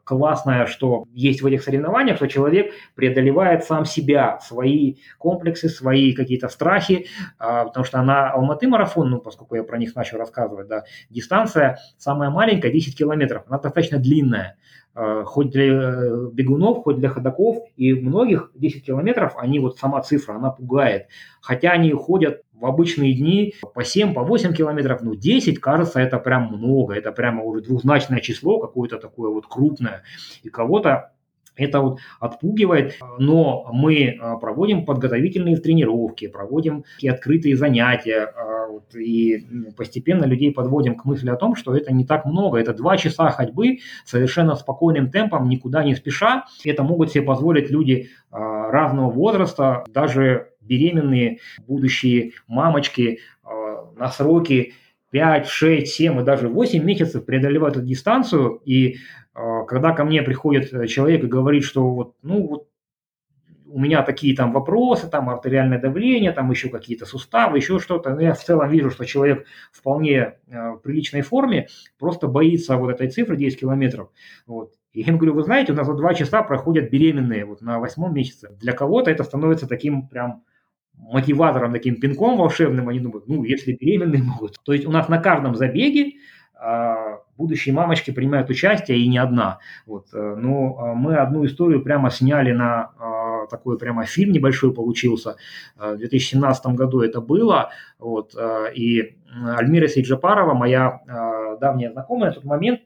классное, что есть в этих соревнованиях, что человек преодолевает сам себя, свои комплексы, свои какие-то страхи, а, потому что на Алматы марафон, ну, поскольку я про них начал рассказывать, да, дистанция самая маленькая, 10 километров, она достаточно длинная, а, хоть для э, бегунов, хоть для ходаков, и многих 10 километров, они вот сама цифра, она пугает, хотя они ходят в обычные дни по 7, по 8 километров, ну 10, кажется, это прям много, это прямо уже двузначное число, какое-то такое вот крупное. И кого-то это вот отпугивает, но мы а, проводим подготовительные тренировки, проводим и открытые занятия, а, и постепенно людей подводим к мысли о том, что это не так много, это два часа ходьбы совершенно спокойным темпом, никуда не спеша. Это могут себе позволить люди а, разного возраста, даже беременные будущие мамочки на сроки 5, 6, 7 и даже 8 месяцев преодолевают эту дистанцию, и э, когда ко мне приходит человек и говорит, что вот, ну вот у меня такие там вопросы, там артериальное давление, там еще какие-то суставы, еще что-то. Но я в целом вижу, что человек вполне э, в приличной форме, просто боится вот этой цифры 10 километров. Вот. И я им говорю, вы знаете, у нас за два часа проходят беременные вот на восьмом месяце. Для кого-то это становится таким прям мотиватором, таким пинком волшебным, они думают, ну, если беременные могут. То есть у нас на каждом забеге а, будущие мамочки принимают участие, и не одна. Вот. Э, но а, мы одну историю прямо сняли на а, такой прямо фильм небольшой получился. В 2017 году это было. Вот. И Альмира Сейджапарова, моя давняя знакомая, на тот момент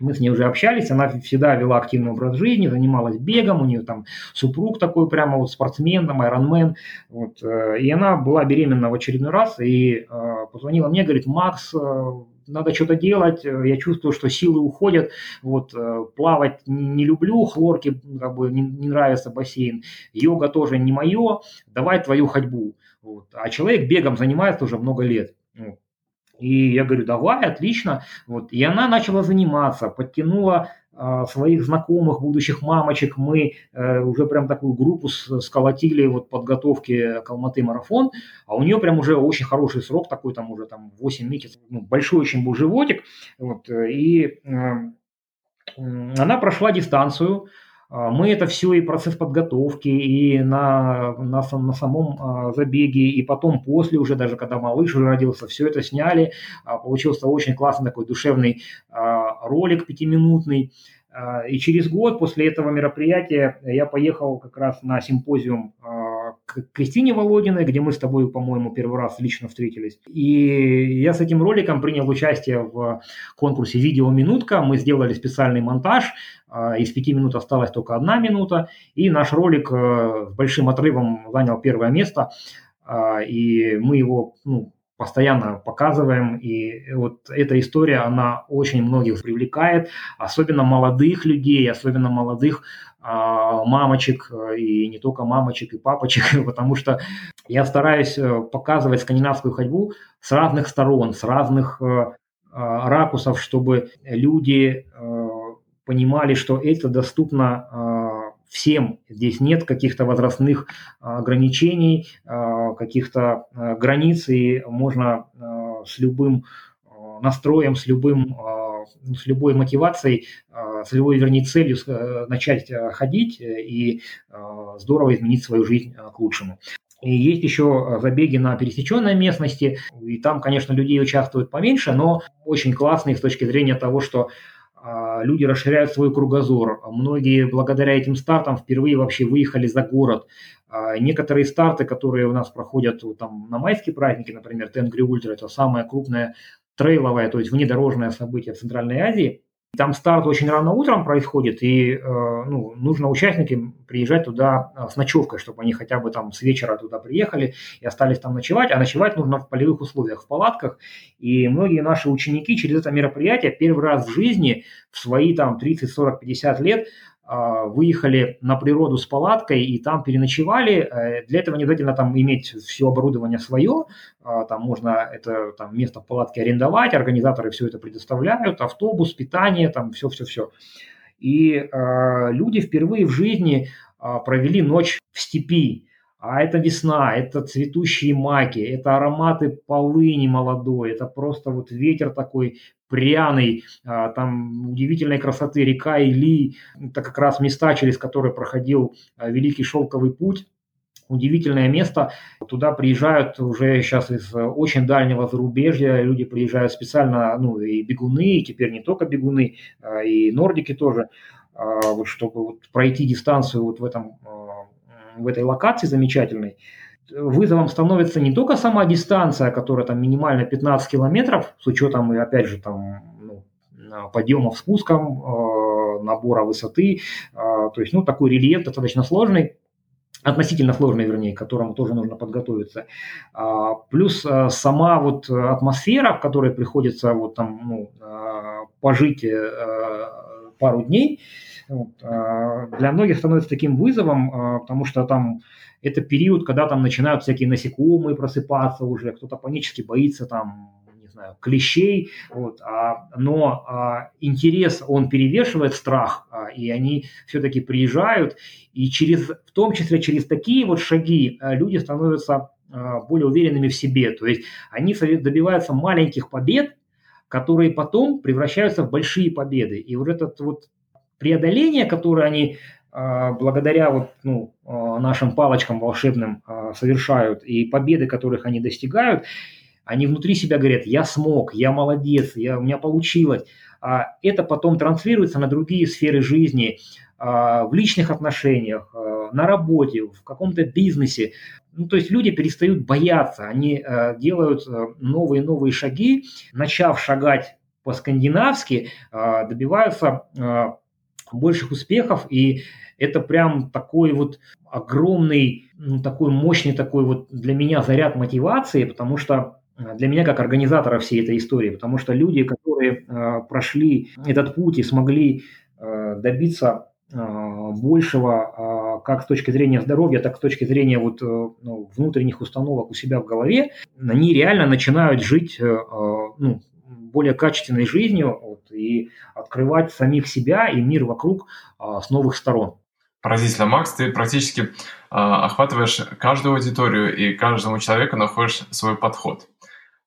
мы с ней уже общались, она всегда вела активный образ жизни, занималась бегом, у нее там супруг такой прямо вот спортсмен, там, айронмен. Вот, э, и она была беременна в очередной раз и э, позвонила мне, говорит, Макс, э, надо что-то делать, я чувствую, что силы уходят, вот, плавать не люблю, хлорки, как бы не, не нравится бассейн, йога тоже не мое, давай твою ходьбу. Вот. А человек бегом занимается уже много лет. Вот. И я говорю, давай, отлично. Вот. И она начала заниматься, подтянула э, своих знакомых, будущих мамочек. Мы э, уже прям такую группу сколотили вот подготовки к Алматы марафон. А у нее прям уже очень хороший срок, такой там уже там 8 месяцев. Ну, большой очень был животик. Вот. И э, она прошла дистанцию. А, мы это все и процесс подготовки, и на, на, на самом а, забеге, и потом после уже, даже когда малыш уже родился, все это сняли. А, получился очень классный такой душевный ролик пятиминутный. И через год после этого мероприятия я поехал как раз на симпозиум к Кристине Володиной, где мы с тобой, по-моему, первый раз лично встретились. И я с этим роликом принял участие в конкурсе «Видео минутка». Мы сделали специальный монтаж. А, из пяти минут осталась только одна минута. И наш ролик э, большим отрывом занял первое место. А, и мы его ну, постоянно показываем, и вот эта история, она очень многих привлекает, особенно молодых людей, особенно молодых а, мамочек, и не только мамочек, и папочек, *laughs* потому что я стараюсь э, показывать скандинавскую ходьбу с разных сторон, с разных э, а, ракурсов, чтобы люди э, понимали, что это доступно всем. Здесь нет каких-то возрастных ограничений, каких-то границ, и можно с любым настроем, с любым с любой мотивацией, с любой, вернее, целью начать ходить и здорово изменить свою жизнь к лучшему. И есть еще забеги на пересеченной местности, и там, конечно, людей участвует поменьше, но очень классные с точки зрения того, что а, люди расширяют свой кругозор. Многие благодаря этим стартам впервые вообще выехали за город. А, некоторые старты, которые у нас проходят там, на майские праздники, например, Тенгри Ультра, это самое крупное трейловое, то есть внедорожное событие в Центральной Азии – там старт очень рано утром происходит, и э, ну, нужно участникам приезжать туда э, с ночевкой, чтобы они хотя бы там с вечера туда приехали и остались там ночевать. А ночевать нужно в полевых условиях, в палатках. И многие наши ученики через это мероприятие первый раз в жизни в свои там 30, 40, 50 лет выехали на природу с палаткой и там переночевали. Э, для этого не обязательно там иметь все оборудование свое, а, там можно это там, место в палатке арендовать, организаторы все это предоставляют, автобус, питание, там все-все-все. И э, люди впервые в жизни э, провели ночь в степи, а это весна, это цветущие маки, это ароматы полыни молодой, это просто вот ветер такой пряный, а, там удивительной красоты река Или, это как раз места, через которые проходил а, Великий Шелковый путь, удивительное место. Туда приезжают уже сейчас из очень дальнего зарубежья, люди приезжают специально, ну и бегуны, и теперь не только бегуны, а, и нордики тоже, чтобы вот пройти дистанцию вот в этом в этой локации замечательной, вызовом становится не только сама дистанция, которая там минимально 15 километров, с учетом, и опять же, там, ну, подъемов, спуском, э, набора высоты. То есть, ну, такой рельеф достаточно сложный относительно сложный, вернее, к которому тоже нужно подготовиться. Плюс сама вот атмосфера, в которой приходится вот там ну, пожить пару дней, вот, для многих становится таким вызовом, потому что там это период, когда там начинают всякие насекомые просыпаться уже, кто-то панически боится там не знаю, клещей, вот, а, но а, интерес, он перевешивает страх, а, и они все-таки приезжают, и через, в том числе через такие вот шаги а, люди становятся а, более уверенными в себе, то есть они добиваются маленьких побед, которые потом превращаются в большие победы, и вот этот вот преодоление, которое они а, благодаря вот, ну, а, нашим палочкам волшебным а, совершают и победы, которых они достигают, они внутри себя говорят, я смог, я молодец, я, у меня получилось. А это потом транслируется на другие сферы жизни, в личных отношениях, на работе, в каком-то бизнесе. Ну, то есть люди перестают бояться, они делают новые-новые шаги, начав шагать по-скандинавски, добиваются больших успехов, и это прям такой вот огромный, ну, такой мощный такой вот для меня заряд мотивации, потому что э, для меня как организатора всей этой истории, потому что люди, которые э, прошли этот путь и смогли э, добиться э, большего э, как с точки зрения здоровья, так и с точки зрения вот, э, ну, внутренних установок у себя в голове, они реально начинают жить ну, более качественной жизнью вот, и открывать самих себя и мир вокруг а, с новых сторон. Поразительно, Макс, ты практически а, охватываешь каждую аудиторию и каждому человеку находишь свой подход.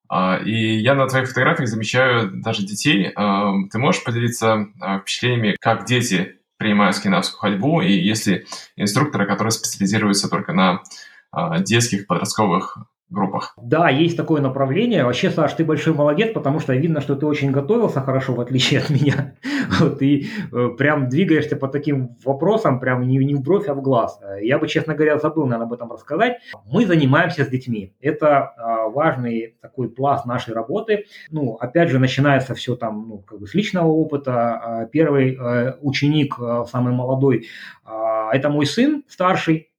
А, и я на твоих фотографиях замечаю даже детей. А, ты можешь поделиться а, впечатлениями, как дети принимают скандинавскую ходьбу, и если инструкторы, которые специализируются только на а, детских, подростковых группах. Да, есть такое направление. Вообще, Саш, ты большой молодец, потому что видно, что ты очень готовился хорошо, в отличие от меня. *laughs* Вот, и э, прям двигаешься по таким вопросам, прям не, не в бровь, а в глаз. Я бы, честно говоря, забыл, наверное, об этом рассказать. Мы занимаемся с детьми. Это э, важный такой пласт нашей работы. Ну, опять же, начинается все там ну, как бы с личного опыта. Первый э, ученик, э, самый молодой, э, это мой сын старший,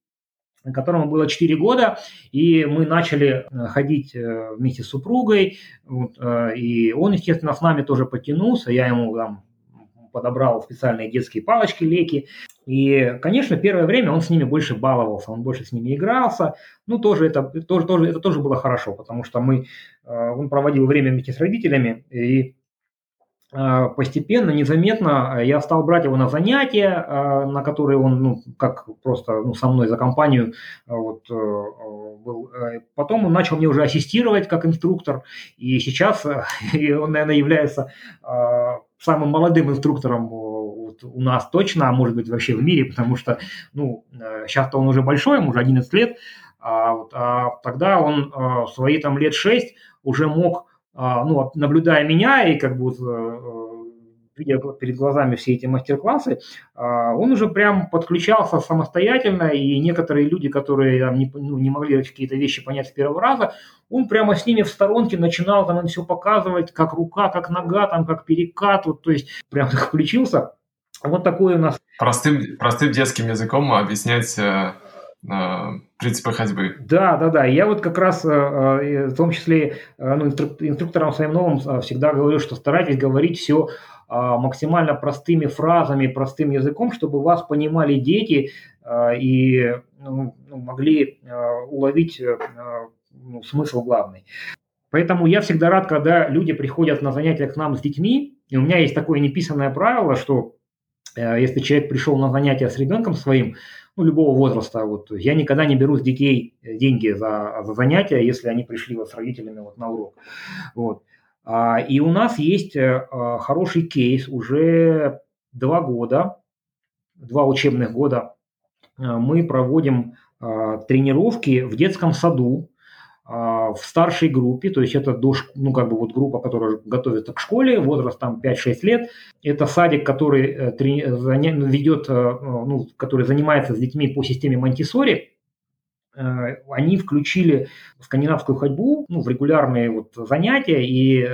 которому было 4 года, и мы начали э, ходить э, вместе с супругой, вот, э, и он, естественно, с нами тоже потянулся, я ему там подобрал специальные детские палочки, леки. И, конечно, первое время он с ними больше баловался, он больше с ними игрался. Ну, тоже это, тоже, тоже, это тоже было хорошо, потому что мы, он проводил время вместе с родителями, и постепенно, незаметно я стал брать его на занятия, а, на которые он, ну, как просто ну, со мной за компанию а, вот, э, был. Э, потом он начал мне уже ассистировать как инструктор, и сейчас *laughs* он, наверное, является самым молодым инструктором вот у нас точно, а может быть вообще в мире, потому что, ну, сейчас-то э, он уже большой, ему уже 11 лет, а, вот, а тогда он свои там лет 6 уже мог а, ну, наблюдая меня и как бы вот, э, видя перед глазами все эти мастер-классы, а, он уже прям подключался самостоятельно, и некоторые люди, которые там, не, ну, не могли какие-то вещи понять с первого раза, он прямо с ними в сторонке начинал там им все показывать, как рука, как нога, там, как перекат, вот, то есть прям *laughs* так включился. Вот такой у нас... Простым, простым детским языком объяснять э, принципы ходьбы. Да, да, да. Я вот как раз, э, э, в том числе, э, ну, инструкторам своим новым всегда говорю, что старайтесь говорить все максимально простыми фразами, простым языком, чтобы вас понимали дети и ну, ну, могли уловить ну, смысл главный. Поэтому я всегда рад, когда люди приходят на занятия к нам с детьми, и у меня есть такое неписанное правило, что если человек пришел на занятия с ребенком своим, ну, любого возраста. Вот. Я никогда не беру с детей э, деньги за, за занятия, если они пришли вот с родителями вот на урок. Вот. А, и у нас есть а, хороший кейс уже два года, два учебных года. Мы проводим а, тренировки в детском саду в старшей группе, то есть это до, ну, как бы вот группа, которая готовится к школе, возраст там 5-6 лет. Это садик, который э, трени, заня, ведет, э, ну, который занимается с детьми по системе Монтисори. Э, они включили скандинавскую ходьбу ну, в регулярные вот занятия, и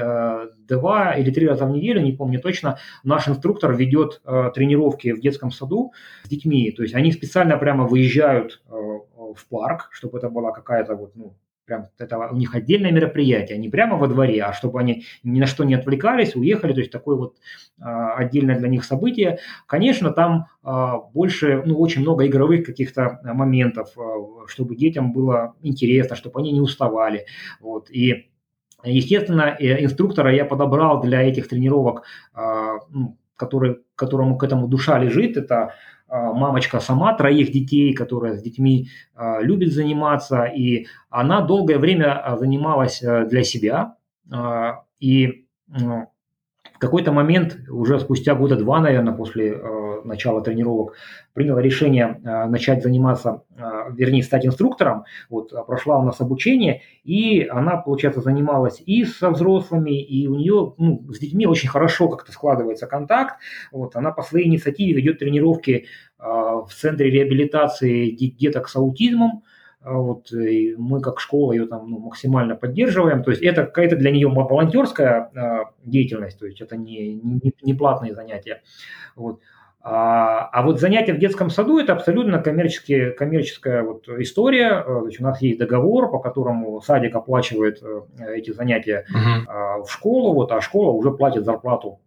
два или три раза в неделю, не помню точно, наш инструктор ведет тренировки в детском саду с детьми. То есть они специально прямо выезжают в парк, чтобы это была какая-то вот, ну, прям это у них отдельное мероприятие, не прямо во дворе, а чтобы они ни на что не отвлекались, уехали, то есть такое вот а, отдельное для них событие. Конечно, там а, больше, ну, очень много игровых каких-то моментов, а, чтобы детям было интересно, чтобы они не уставали, вот, и Естественно, инструктора я подобрал для этих тренировок, ну, который, которому к этому душа лежит. Это а, мамочка сама троих детей, которая с детьми а, любит заниматься, и она долгое время а, занималась для себя. И в какой-то момент, уже спустя года два, наверное, после начала тренировок, приняла решение э, начать заниматься, э, вернее, стать инструктором. Вот, прошла у нас обучение, и она, получается, занималась и со взрослыми, и у нее ну, с детьми очень хорошо как-то складывается контакт. Вот, она по своей инициативе ведет тренировки в центре реабилитации деток с аутизмом. А вот, и мы как школа ее там ну, максимально поддерживаем. То есть это какая-то для нее волонтерская э, деятельность, то есть это не, не, не платные занятия. Вот. А, а вот занятия в детском саду это абсолютно коммерческие, коммерческая вот история. То есть у нас есть договор, по которому садик оплачивает э, эти занятия uh-huh. в школу, вот, а школа уже платит зарплату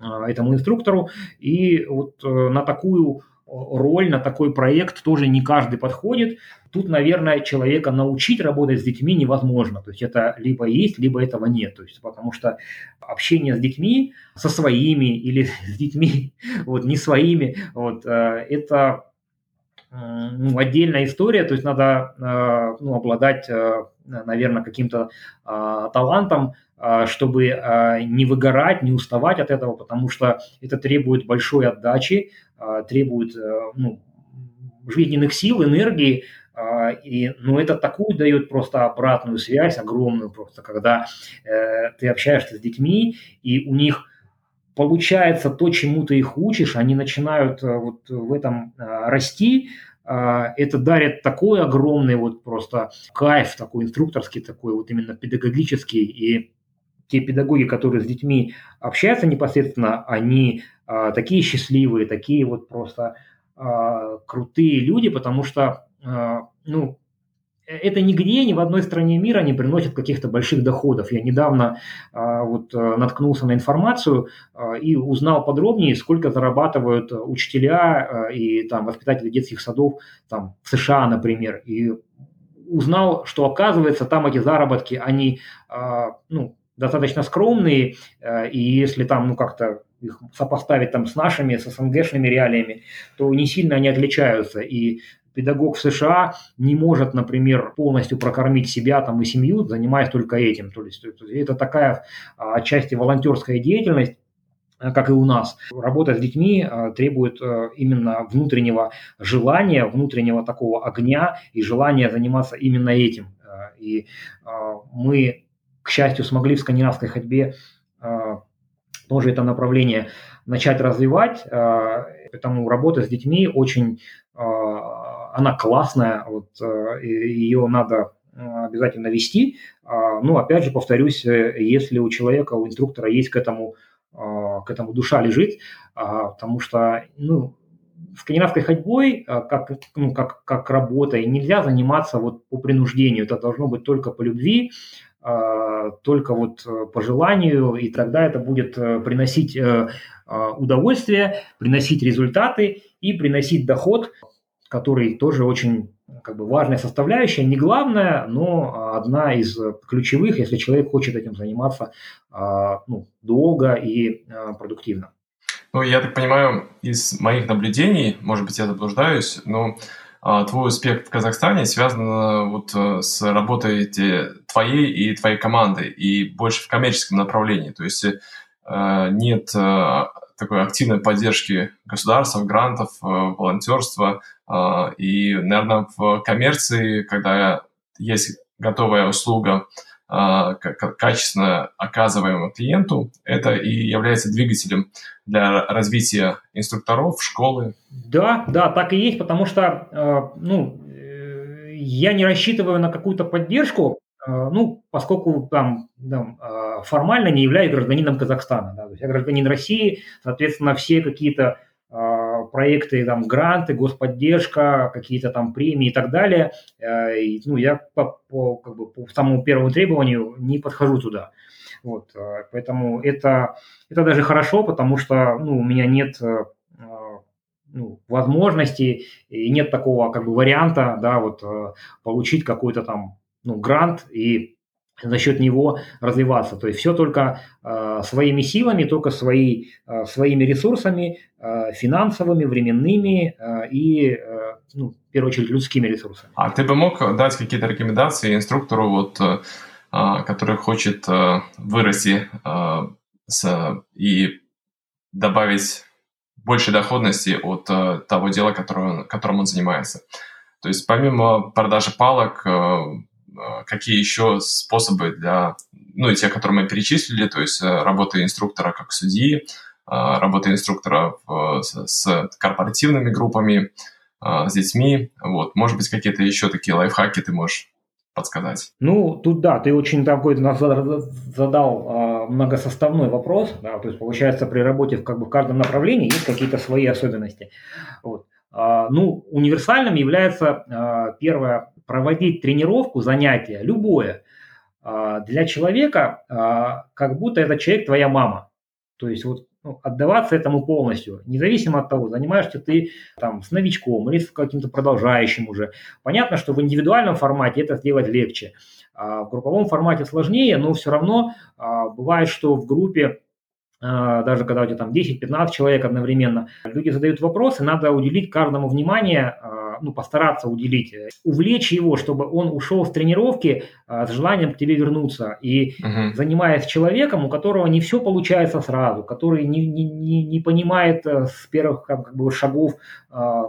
этому инструктору. И вот э, на такую роль, на такой проект тоже не каждый подходит. Тут, наверное, человека научить работать с детьми невозможно. То есть это либо есть, либо этого нет. То есть, потому что общение с детьми, со своими или *laughs* с детьми, вот, не своими, вот, э, это ну, отдельная история, то есть надо э, ну, обладать, э, наверное, каким-то талантом, чтобы не выгорать, не уставать от этого, потому что это требует большой отдачи, требует ну, жизненных сил, энергии, и, ну, это такую дает просто обратную связь, огромную просто, когда э, ты общаешься с детьми, и у них получается то, чему ты их учишь, они начинают э, вот в этом э, расти, э, это дарит такой огромный вот просто кайф, такой инструкторский, такой вот именно педагогический, и те педагоги, которые с детьми общаются непосредственно, они э, такие счастливые, такие вот просто э, крутые люди, потому что а, ну, э, это нигде, ни в одной стране мира не приносит каких-то больших доходов. Я недавно а, вот э, наткнулся на информацию а, и узнал подробнее, сколько зарабатывают учителя и там воспитатели детских садов там в США, например. И узнал, что оказывается там эти заработки, они ну, достаточно скромные, и если там ну как-то их сопоставить там с нашими, с СНГшными реалиями, то не сильно они отличаются. И педагог в США не может, например, полностью прокормить себя там и семью, занимаясь только этим. То есть это такая а, отчасти волонтерская деятельность, э, как и у нас. Работа с детьми э, требует именно внутреннего желания, внутреннего такого огня и желания заниматься именно этим. И мы, к счастью, смогли в скандинавской ходьбе тоже это направление начать развивать, поэтому работа с детьми очень она классная, вот, э, ее надо э, обязательно вести. А, ну, опять же, повторюсь, э, если у человека, у инструктора есть к этому, к этому душа лежит, а, потому что, ну, скандинавской ходьбой, как, ну, как, как работой, нельзя заниматься вот по принуждению. Это должно быть только по любви, только вот по желанию, и тогда это будет приносить удовольствие, приносить результаты и приносить доход который тоже очень как бы важная составляющая, не главная, но одна из ключевых, если человек хочет этим заниматься а, ну, долго и а, продуктивно. Ну, я так понимаю, из моих наблюдений, может быть, я заблуждаюсь, но а, твой успех в Казахстане связан вот с работой твоей и твоей команды, и больше в коммерческом направлении. То есть нет такой активной поддержки государства, грантов, волонтерства, а, и, наверное, в коммерции, когда есть готовая услуга, а, качественно оказываемая клиенту, это и является двигателем для развития инструкторов, школы. Да, да, так и есть, потому что, ну, э, я не рассчитываю на какую-то поддержку, ну, поскольку там, там формально не являюсь гражданином Казахстана. Да, то есть я гражданин России, соответственно, все какие-то проекты, там, гранты, господдержка, какие-то там премии и так далее, и, ну, я по, по, как бы, по самому первому требованию не подхожу туда. Вот, поэтому это, это даже хорошо, потому что ну, у меня нет ну, возможности и нет такого как бы варианта, да, вот э, получить какой-то там ну, грант и за счет него развиваться. То есть все только э, своими силами, только свои, э, своими ресурсами, э, финансовыми, временными э, и, э, ну, в первую очередь, людскими ресурсами. А ты бы мог дать какие-то рекомендации инструктору, вот, э, который хочет э, вырасти э, с, и добавить больше доходности от э, того дела, которым, которым он занимается. То есть помимо продажи палок, э, какие еще способы для, ну и те, которые мы перечислили, то есть э, работа инструктора как судьи, э, работа инструктора с, корпоративными группами, э, с детьми, вот, может быть, какие-то еще такие лайфхаки ты можешь подсказать? Ну, тут да, ты очень такой задал а, многосоставной вопрос. Да, то есть, получается, при работе в, как бы, в каждом направлении есть какие-то свои особенности. Вот. А, ну, универсальным является а, первое проводить тренировку, занятие, любое, а, для человека, как будто этот человек твоя мама. То есть вот ну, отдаваться этому полностью, независимо от того, занимаешься ты там с новичком или с каким-то продолжающим уже. Понятно, что в индивидуальном формате это сделать легче, в групповом формате сложнее, но все равно бывает, что в группе даже когда у тебя там 10-15 человек одновременно, люди задают вопросы, надо уделить каждому внимание, а, ну, постараться уделить, увлечь его, чтобы он ушел с тренировки а, с желанием к тебе вернуться. И uh-huh. занимаясь человеком, у которого не все получается сразу, который не, не, не, не понимает э, с первых как бы, шагов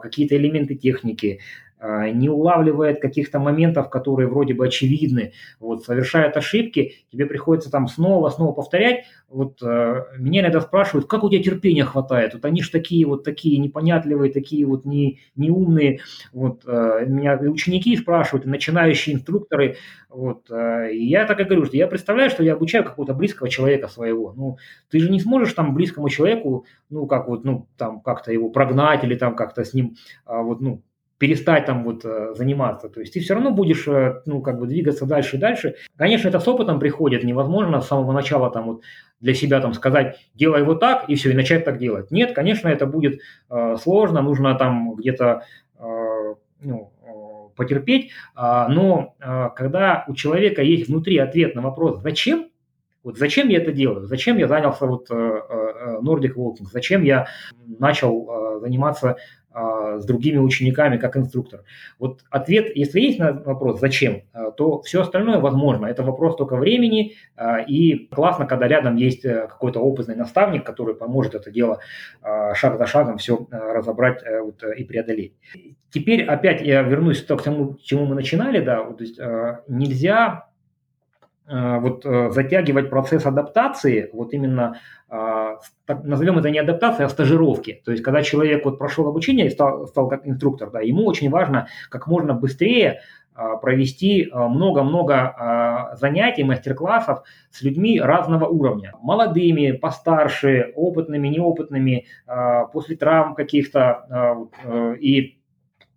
какие-то элементы техники, а, не улавливает каких-то моментов, которые вроде бы очевидны, вот, совершает ошибки, тебе приходится там снова, снова повторять. Вот э, меня иногда спрашивают, как у тебя терпения хватает? Вот они же такие вот такие непонятливые, такие вот не, неумные. Вот, э, меня ученики спрашивают, начинающие инструкторы. Вот, э, и я так и говорю, что я представляю, что я обучаю какого-то близкого человека своего. Ну, ты же не сможешь там близкому человеку, ну, как вот, ну, там как-то его прогнать или там как-то с ним, а, вот, ну, перестать там вот э, заниматься. То есть ты все равно будешь, э, ну, как бы двигаться дальше и дальше. Конечно, это с опытом приходит. Невозможно с самого начала там вот для себя там сказать, делай вот так, и все, и начать так делать. Нет, конечно, это будет э, сложно, нужно там где-то э, ну, э, потерпеть, э, но когда у человека есть внутри ответ на вопрос «зачем?», вот зачем я это делаю? Зачем я занялся вот Nordic Walking? Зачем я начал заниматься а, с другими учениками как инструктор? Вот ответ, если есть на вопрос «зачем?», а, то все остальное возможно. Это вопрос только времени, а, и классно, когда рядом есть э, какой-то опытный наставник, который поможет это дело шаг за шагом все разобрать э, и преодолеть. Теперь опять я вернусь к тому, к чему мы начинали, да, то есть нельзя вот затягивать процесс адаптации, вот именно назовем это не адаптацией, а стажировки. То есть, когда человек вот прошел обучение и стал, стал как инструктор, да, ему очень важно как можно быстрее а, провести а, много-много а, занятий, мастер-классов с людьми разного уровня. Молодыми, постарше, опытными, неопытными, после травм каких-то и Э,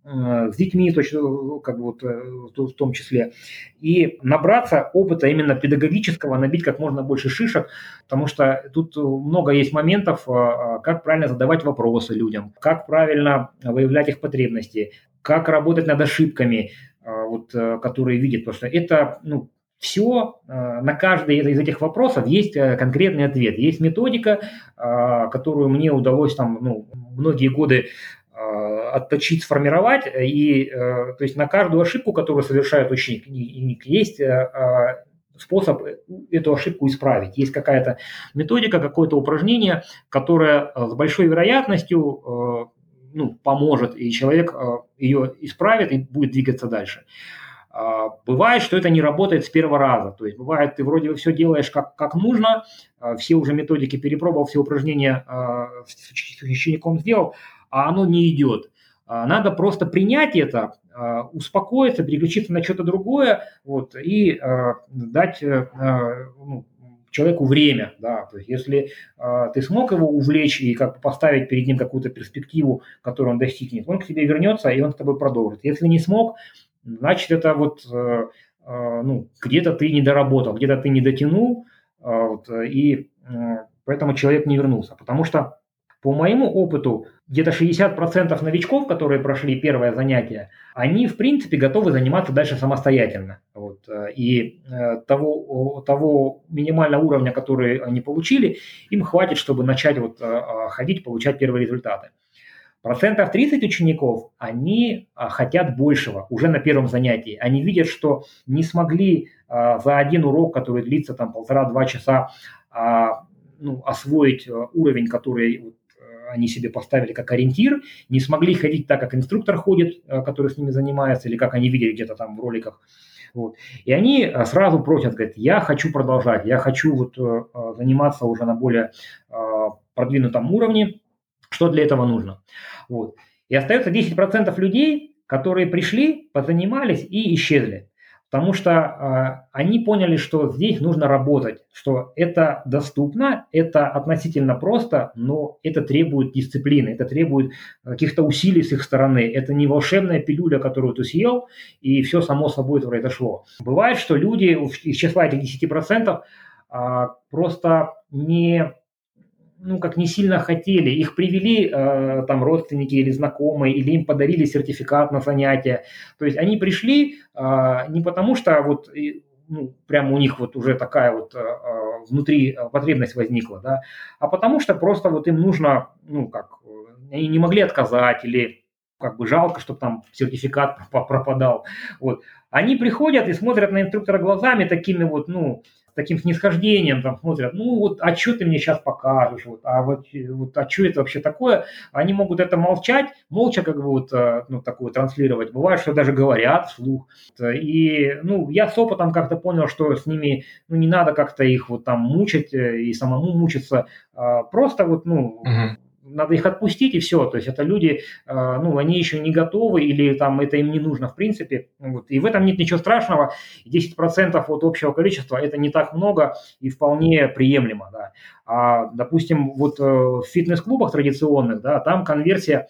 с детьми точно, как бы вот, э, в том числе, и набраться опыта именно педагогического, набить как можно больше шишек, потому что тут много есть моментов, э, как правильно задавать вопросы людям, как правильно выявлять их потребности, как работать над ошибками, вот, которые видят, потому что это ну, все, на каждый из этих вопросов есть конкретный ответ, есть методика, которую мне удалось там ну, многие годы отточить, сформировать, и э, то есть на каждую ошибку, которую совершает ученик, есть э, а, способ эту ошибку исправить. Есть какая-то методика, какое-то упражнение, которое э, с большой вероятностью ну, поможет, и человек ее исправит и будет двигаться дальше. А, бывает, что это не работает с первого раза. То есть бывает, ты вроде бы все делаешь как, как нужно, все уже методики перепробовал, все упражнения с учеником сделал, а оно не идет. А, надо просто принять это, успокоиться, переключиться на что-то другое вот, и дать ну, человеку время, да, то есть если э, ты смог его увлечь и как поставить перед ним какую-то перспективу, которую он достигнет, он к тебе вернется и он с тобой продолжит. Если не смог, значит это вот э, э, ну где-то ты не доработал, где-то ты не дотянул, э, вот, и э, поэтому человек не вернулся, потому что по моему опыту, где-то 60% новичков, которые прошли первое занятие, они, в принципе, готовы заниматься дальше самостоятельно. Вот. Э, и э, того, того минимального уровня, который они получили, им хватит, чтобы начать вот, э, ходить, получать первые результаты. Процентов 30 учеников, они хотят большего уже на первом занятии. Они видят, что не смогли за один урок, который длится там полтора-два часа, ну, освоить уровень, который они себе поставили как ориентир, не смогли ходить так, как инструктор ходит, э, который с ними занимается, или как они видели где-то там в роликах. Вот. И они э, сразу просят, говорят, я хочу продолжать, я хочу вот э, заниматься уже на более продвинутом уровне, что для этого нужно. Вот. И остается 10% людей, которые пришли, позанимались и исчезли потому что э, они поняли, что здесь нужно работать, что это доступно, это относительно просто, но это требует дисциплины, это требует каких-то усилий с их стороны. Это не волшебная пилюля, которую ты съел, и все само собой произошло. Бывает, что люди из числа этих 10% э, просто не ну, как не сильно хотели. Их привели э, там родственники или знакомые, или им подарили сертификат на занятия. То есть они пришли э, не потому, что вот ну, прямо у них вот уже такая вот э, э внутри потребность возникла, да, а потому что просто вот им нужно, ну, как, они не могли отказать или как бы жалко, чтобы там сертификат *laughs* пропадал. Вот. Они приходят и смотрят на инструктора глазами такими вот, ну, таким снисхождением там смотрят, ну вот, а что ты мне сейчас покажешь, вот, а вот, вот а что это вообще такое? Они могут это молчать, молча как бы вот, э, ну, такое транслировать. Бывает, что даже говорят вслух. И, ну, я с опытом как-то понял, что с ними, ну, не надо как-то их вот там мучить э, и самому мучиться. А просто вот, ну, угу надо их отпустить и все. То есть это люди, э, ну, они еще не готовы или там это им не нужно в принципе. Вот. И в этом нет ничего страшного. 10% от общего количества это не так много и вполне приемлемо. Да. А, допустим, вот э, в фитнес-клубах традиционных, да, там конверсия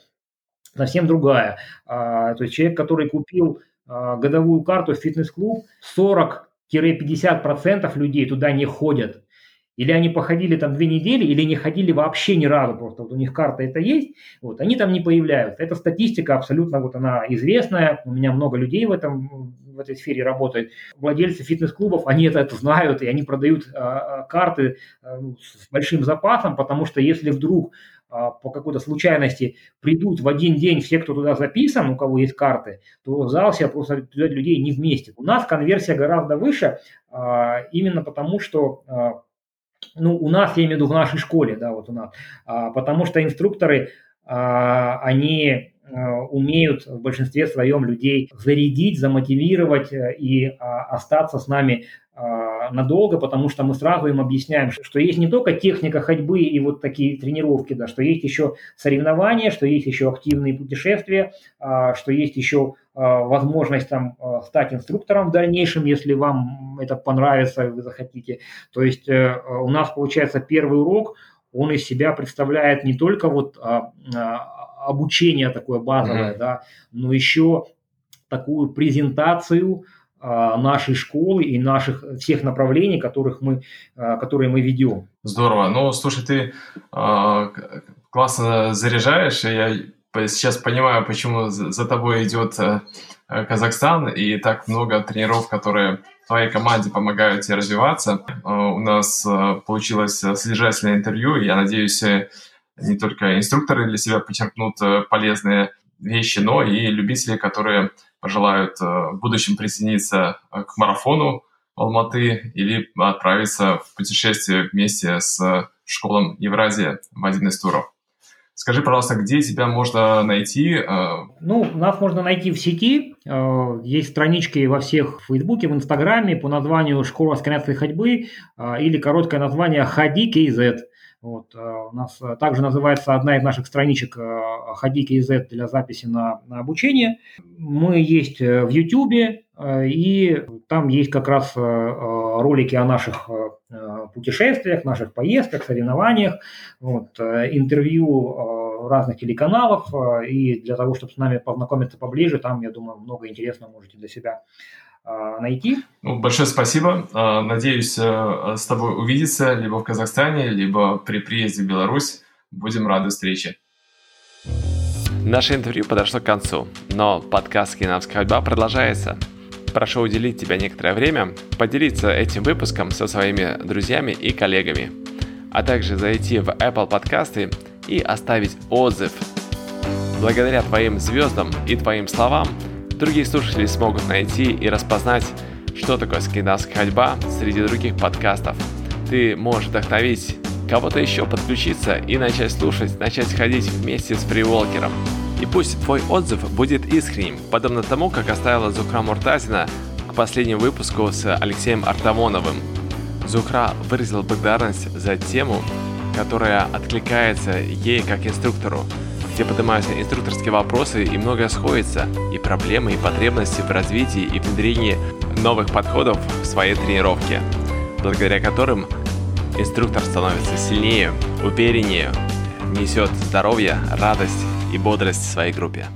совсем другая. А, то есть человек, который купил а, годовую карту в фитнес-клуб, 40-50% людей туда не ходят. Или они походили там две недели, или не ходили вообще ни разу, просто вот у них карта это есть, вот, они там не появляются. Эта статистика абсолютно вот она известная, у меня много людей в этом в этой сфере работает. Владельцы фитнес-клубов, они это, это знают, и они продают а, карты а, с большим запасом, потому что если вдруг а, по какой-то случайности придут в один день все, кто туда записан, у кого есть карты, то зал себя просто людей не вместе. У нас конверсия гораздо выше, а, именно потому что а, ну, у нас, я имею в виду в нашей школе, да, вот у нас, а, потому что инструкторы, а, они а, умеют в большинстве своем людей зарядить, замотивировать э, и а, остаться с нами а, надолго, потому что мы сразу им объясняем, что есть не только техника ходьбы и вот такие тренировки, да, что есть еще соревнования, что есть еще активные путешествия, а, что есть еще возможность там стать инструктором в дальнейшем, если вам это понравится, вы захотите. То есть э, у нас получается первый урок, он из себя представляет не только вот обучение такое базовое, mm-hmm. да, но еще такую презентацию а, нашей школы и наших всех направлений, которых мы, а, которые мы ведем. Здорово. Ну, слушай, ты э, классно заряжаешь. Я сейчас понимаю, почему за тобой идет э, Казахстан и так много тренеров, которые твоей команде помогают тебе развиваться. Э, у нас э, получилось содержательное интервью, я надеюсь, не только инструкторы для себя подчеркнут полезные вещи, но и любители, которые пожелают э, в будущем присоединиться э, к марафону Алматы или отправиться в путешествие вместе с школом Евразия в один из туров. Скажи, пожалуйста, где тебя можно найти? Э? Ну, нас можно найти в сети. Есть странички во всех в Фейсбуке, в Инстаграме по названию «Школа скандинавской ходьбы» или короткое название «Ходи KZ». Вот. У нас также называется одна из наших страничек «Ходи KZ» для записи на, на обучение. Мы есть в YouTube, и там есть как раз ролики о наших путешествиях, наших поездках, соревнованиях, вот, интервью разных телеканалов, и для того, чтобы с нами познакомиться поближе, там, я думаю, много интересного можете для себя найти. Ну, большое спасибо. А, надеюсь э, с тобой увидеться либо в Казахстане, либо при приезде в Беларусь. Будем рады встрече. Наше интервью подошло к концу, но подкаст «Скинавская ходьба» продолжается. Прошу уделить тебе некоторое время, поделиться этим выпуском со своими друзьями и коллегами, а также зайти в Apple подкасты и оставить отзыв. Благодаря твоим звездам и твоим словам – Другие слушатели смогут найти и распознать, что такое скандинавская ходьба среди других подкастов. Ты можешь вдохновить кого-то еще подключиться и начать слушать, начать ходить вместе с фриволкером. И пусть твой отзыв будет искренним, подобно тому, как оставила Зухра Муртазина к последнему выпуску с Алексеем Артамоновым. Зухра выразила благодарность за тему, которая откликается ей как инструктору где поднимаются инструкторские вопросы и многое сходится, и проблемы, и потребности в развитии и внедрении новых подходов в своей тренировке, благодаря которым инструктор становится сильнее, увереннее, несет здоровье, радость и бодрость своей группе.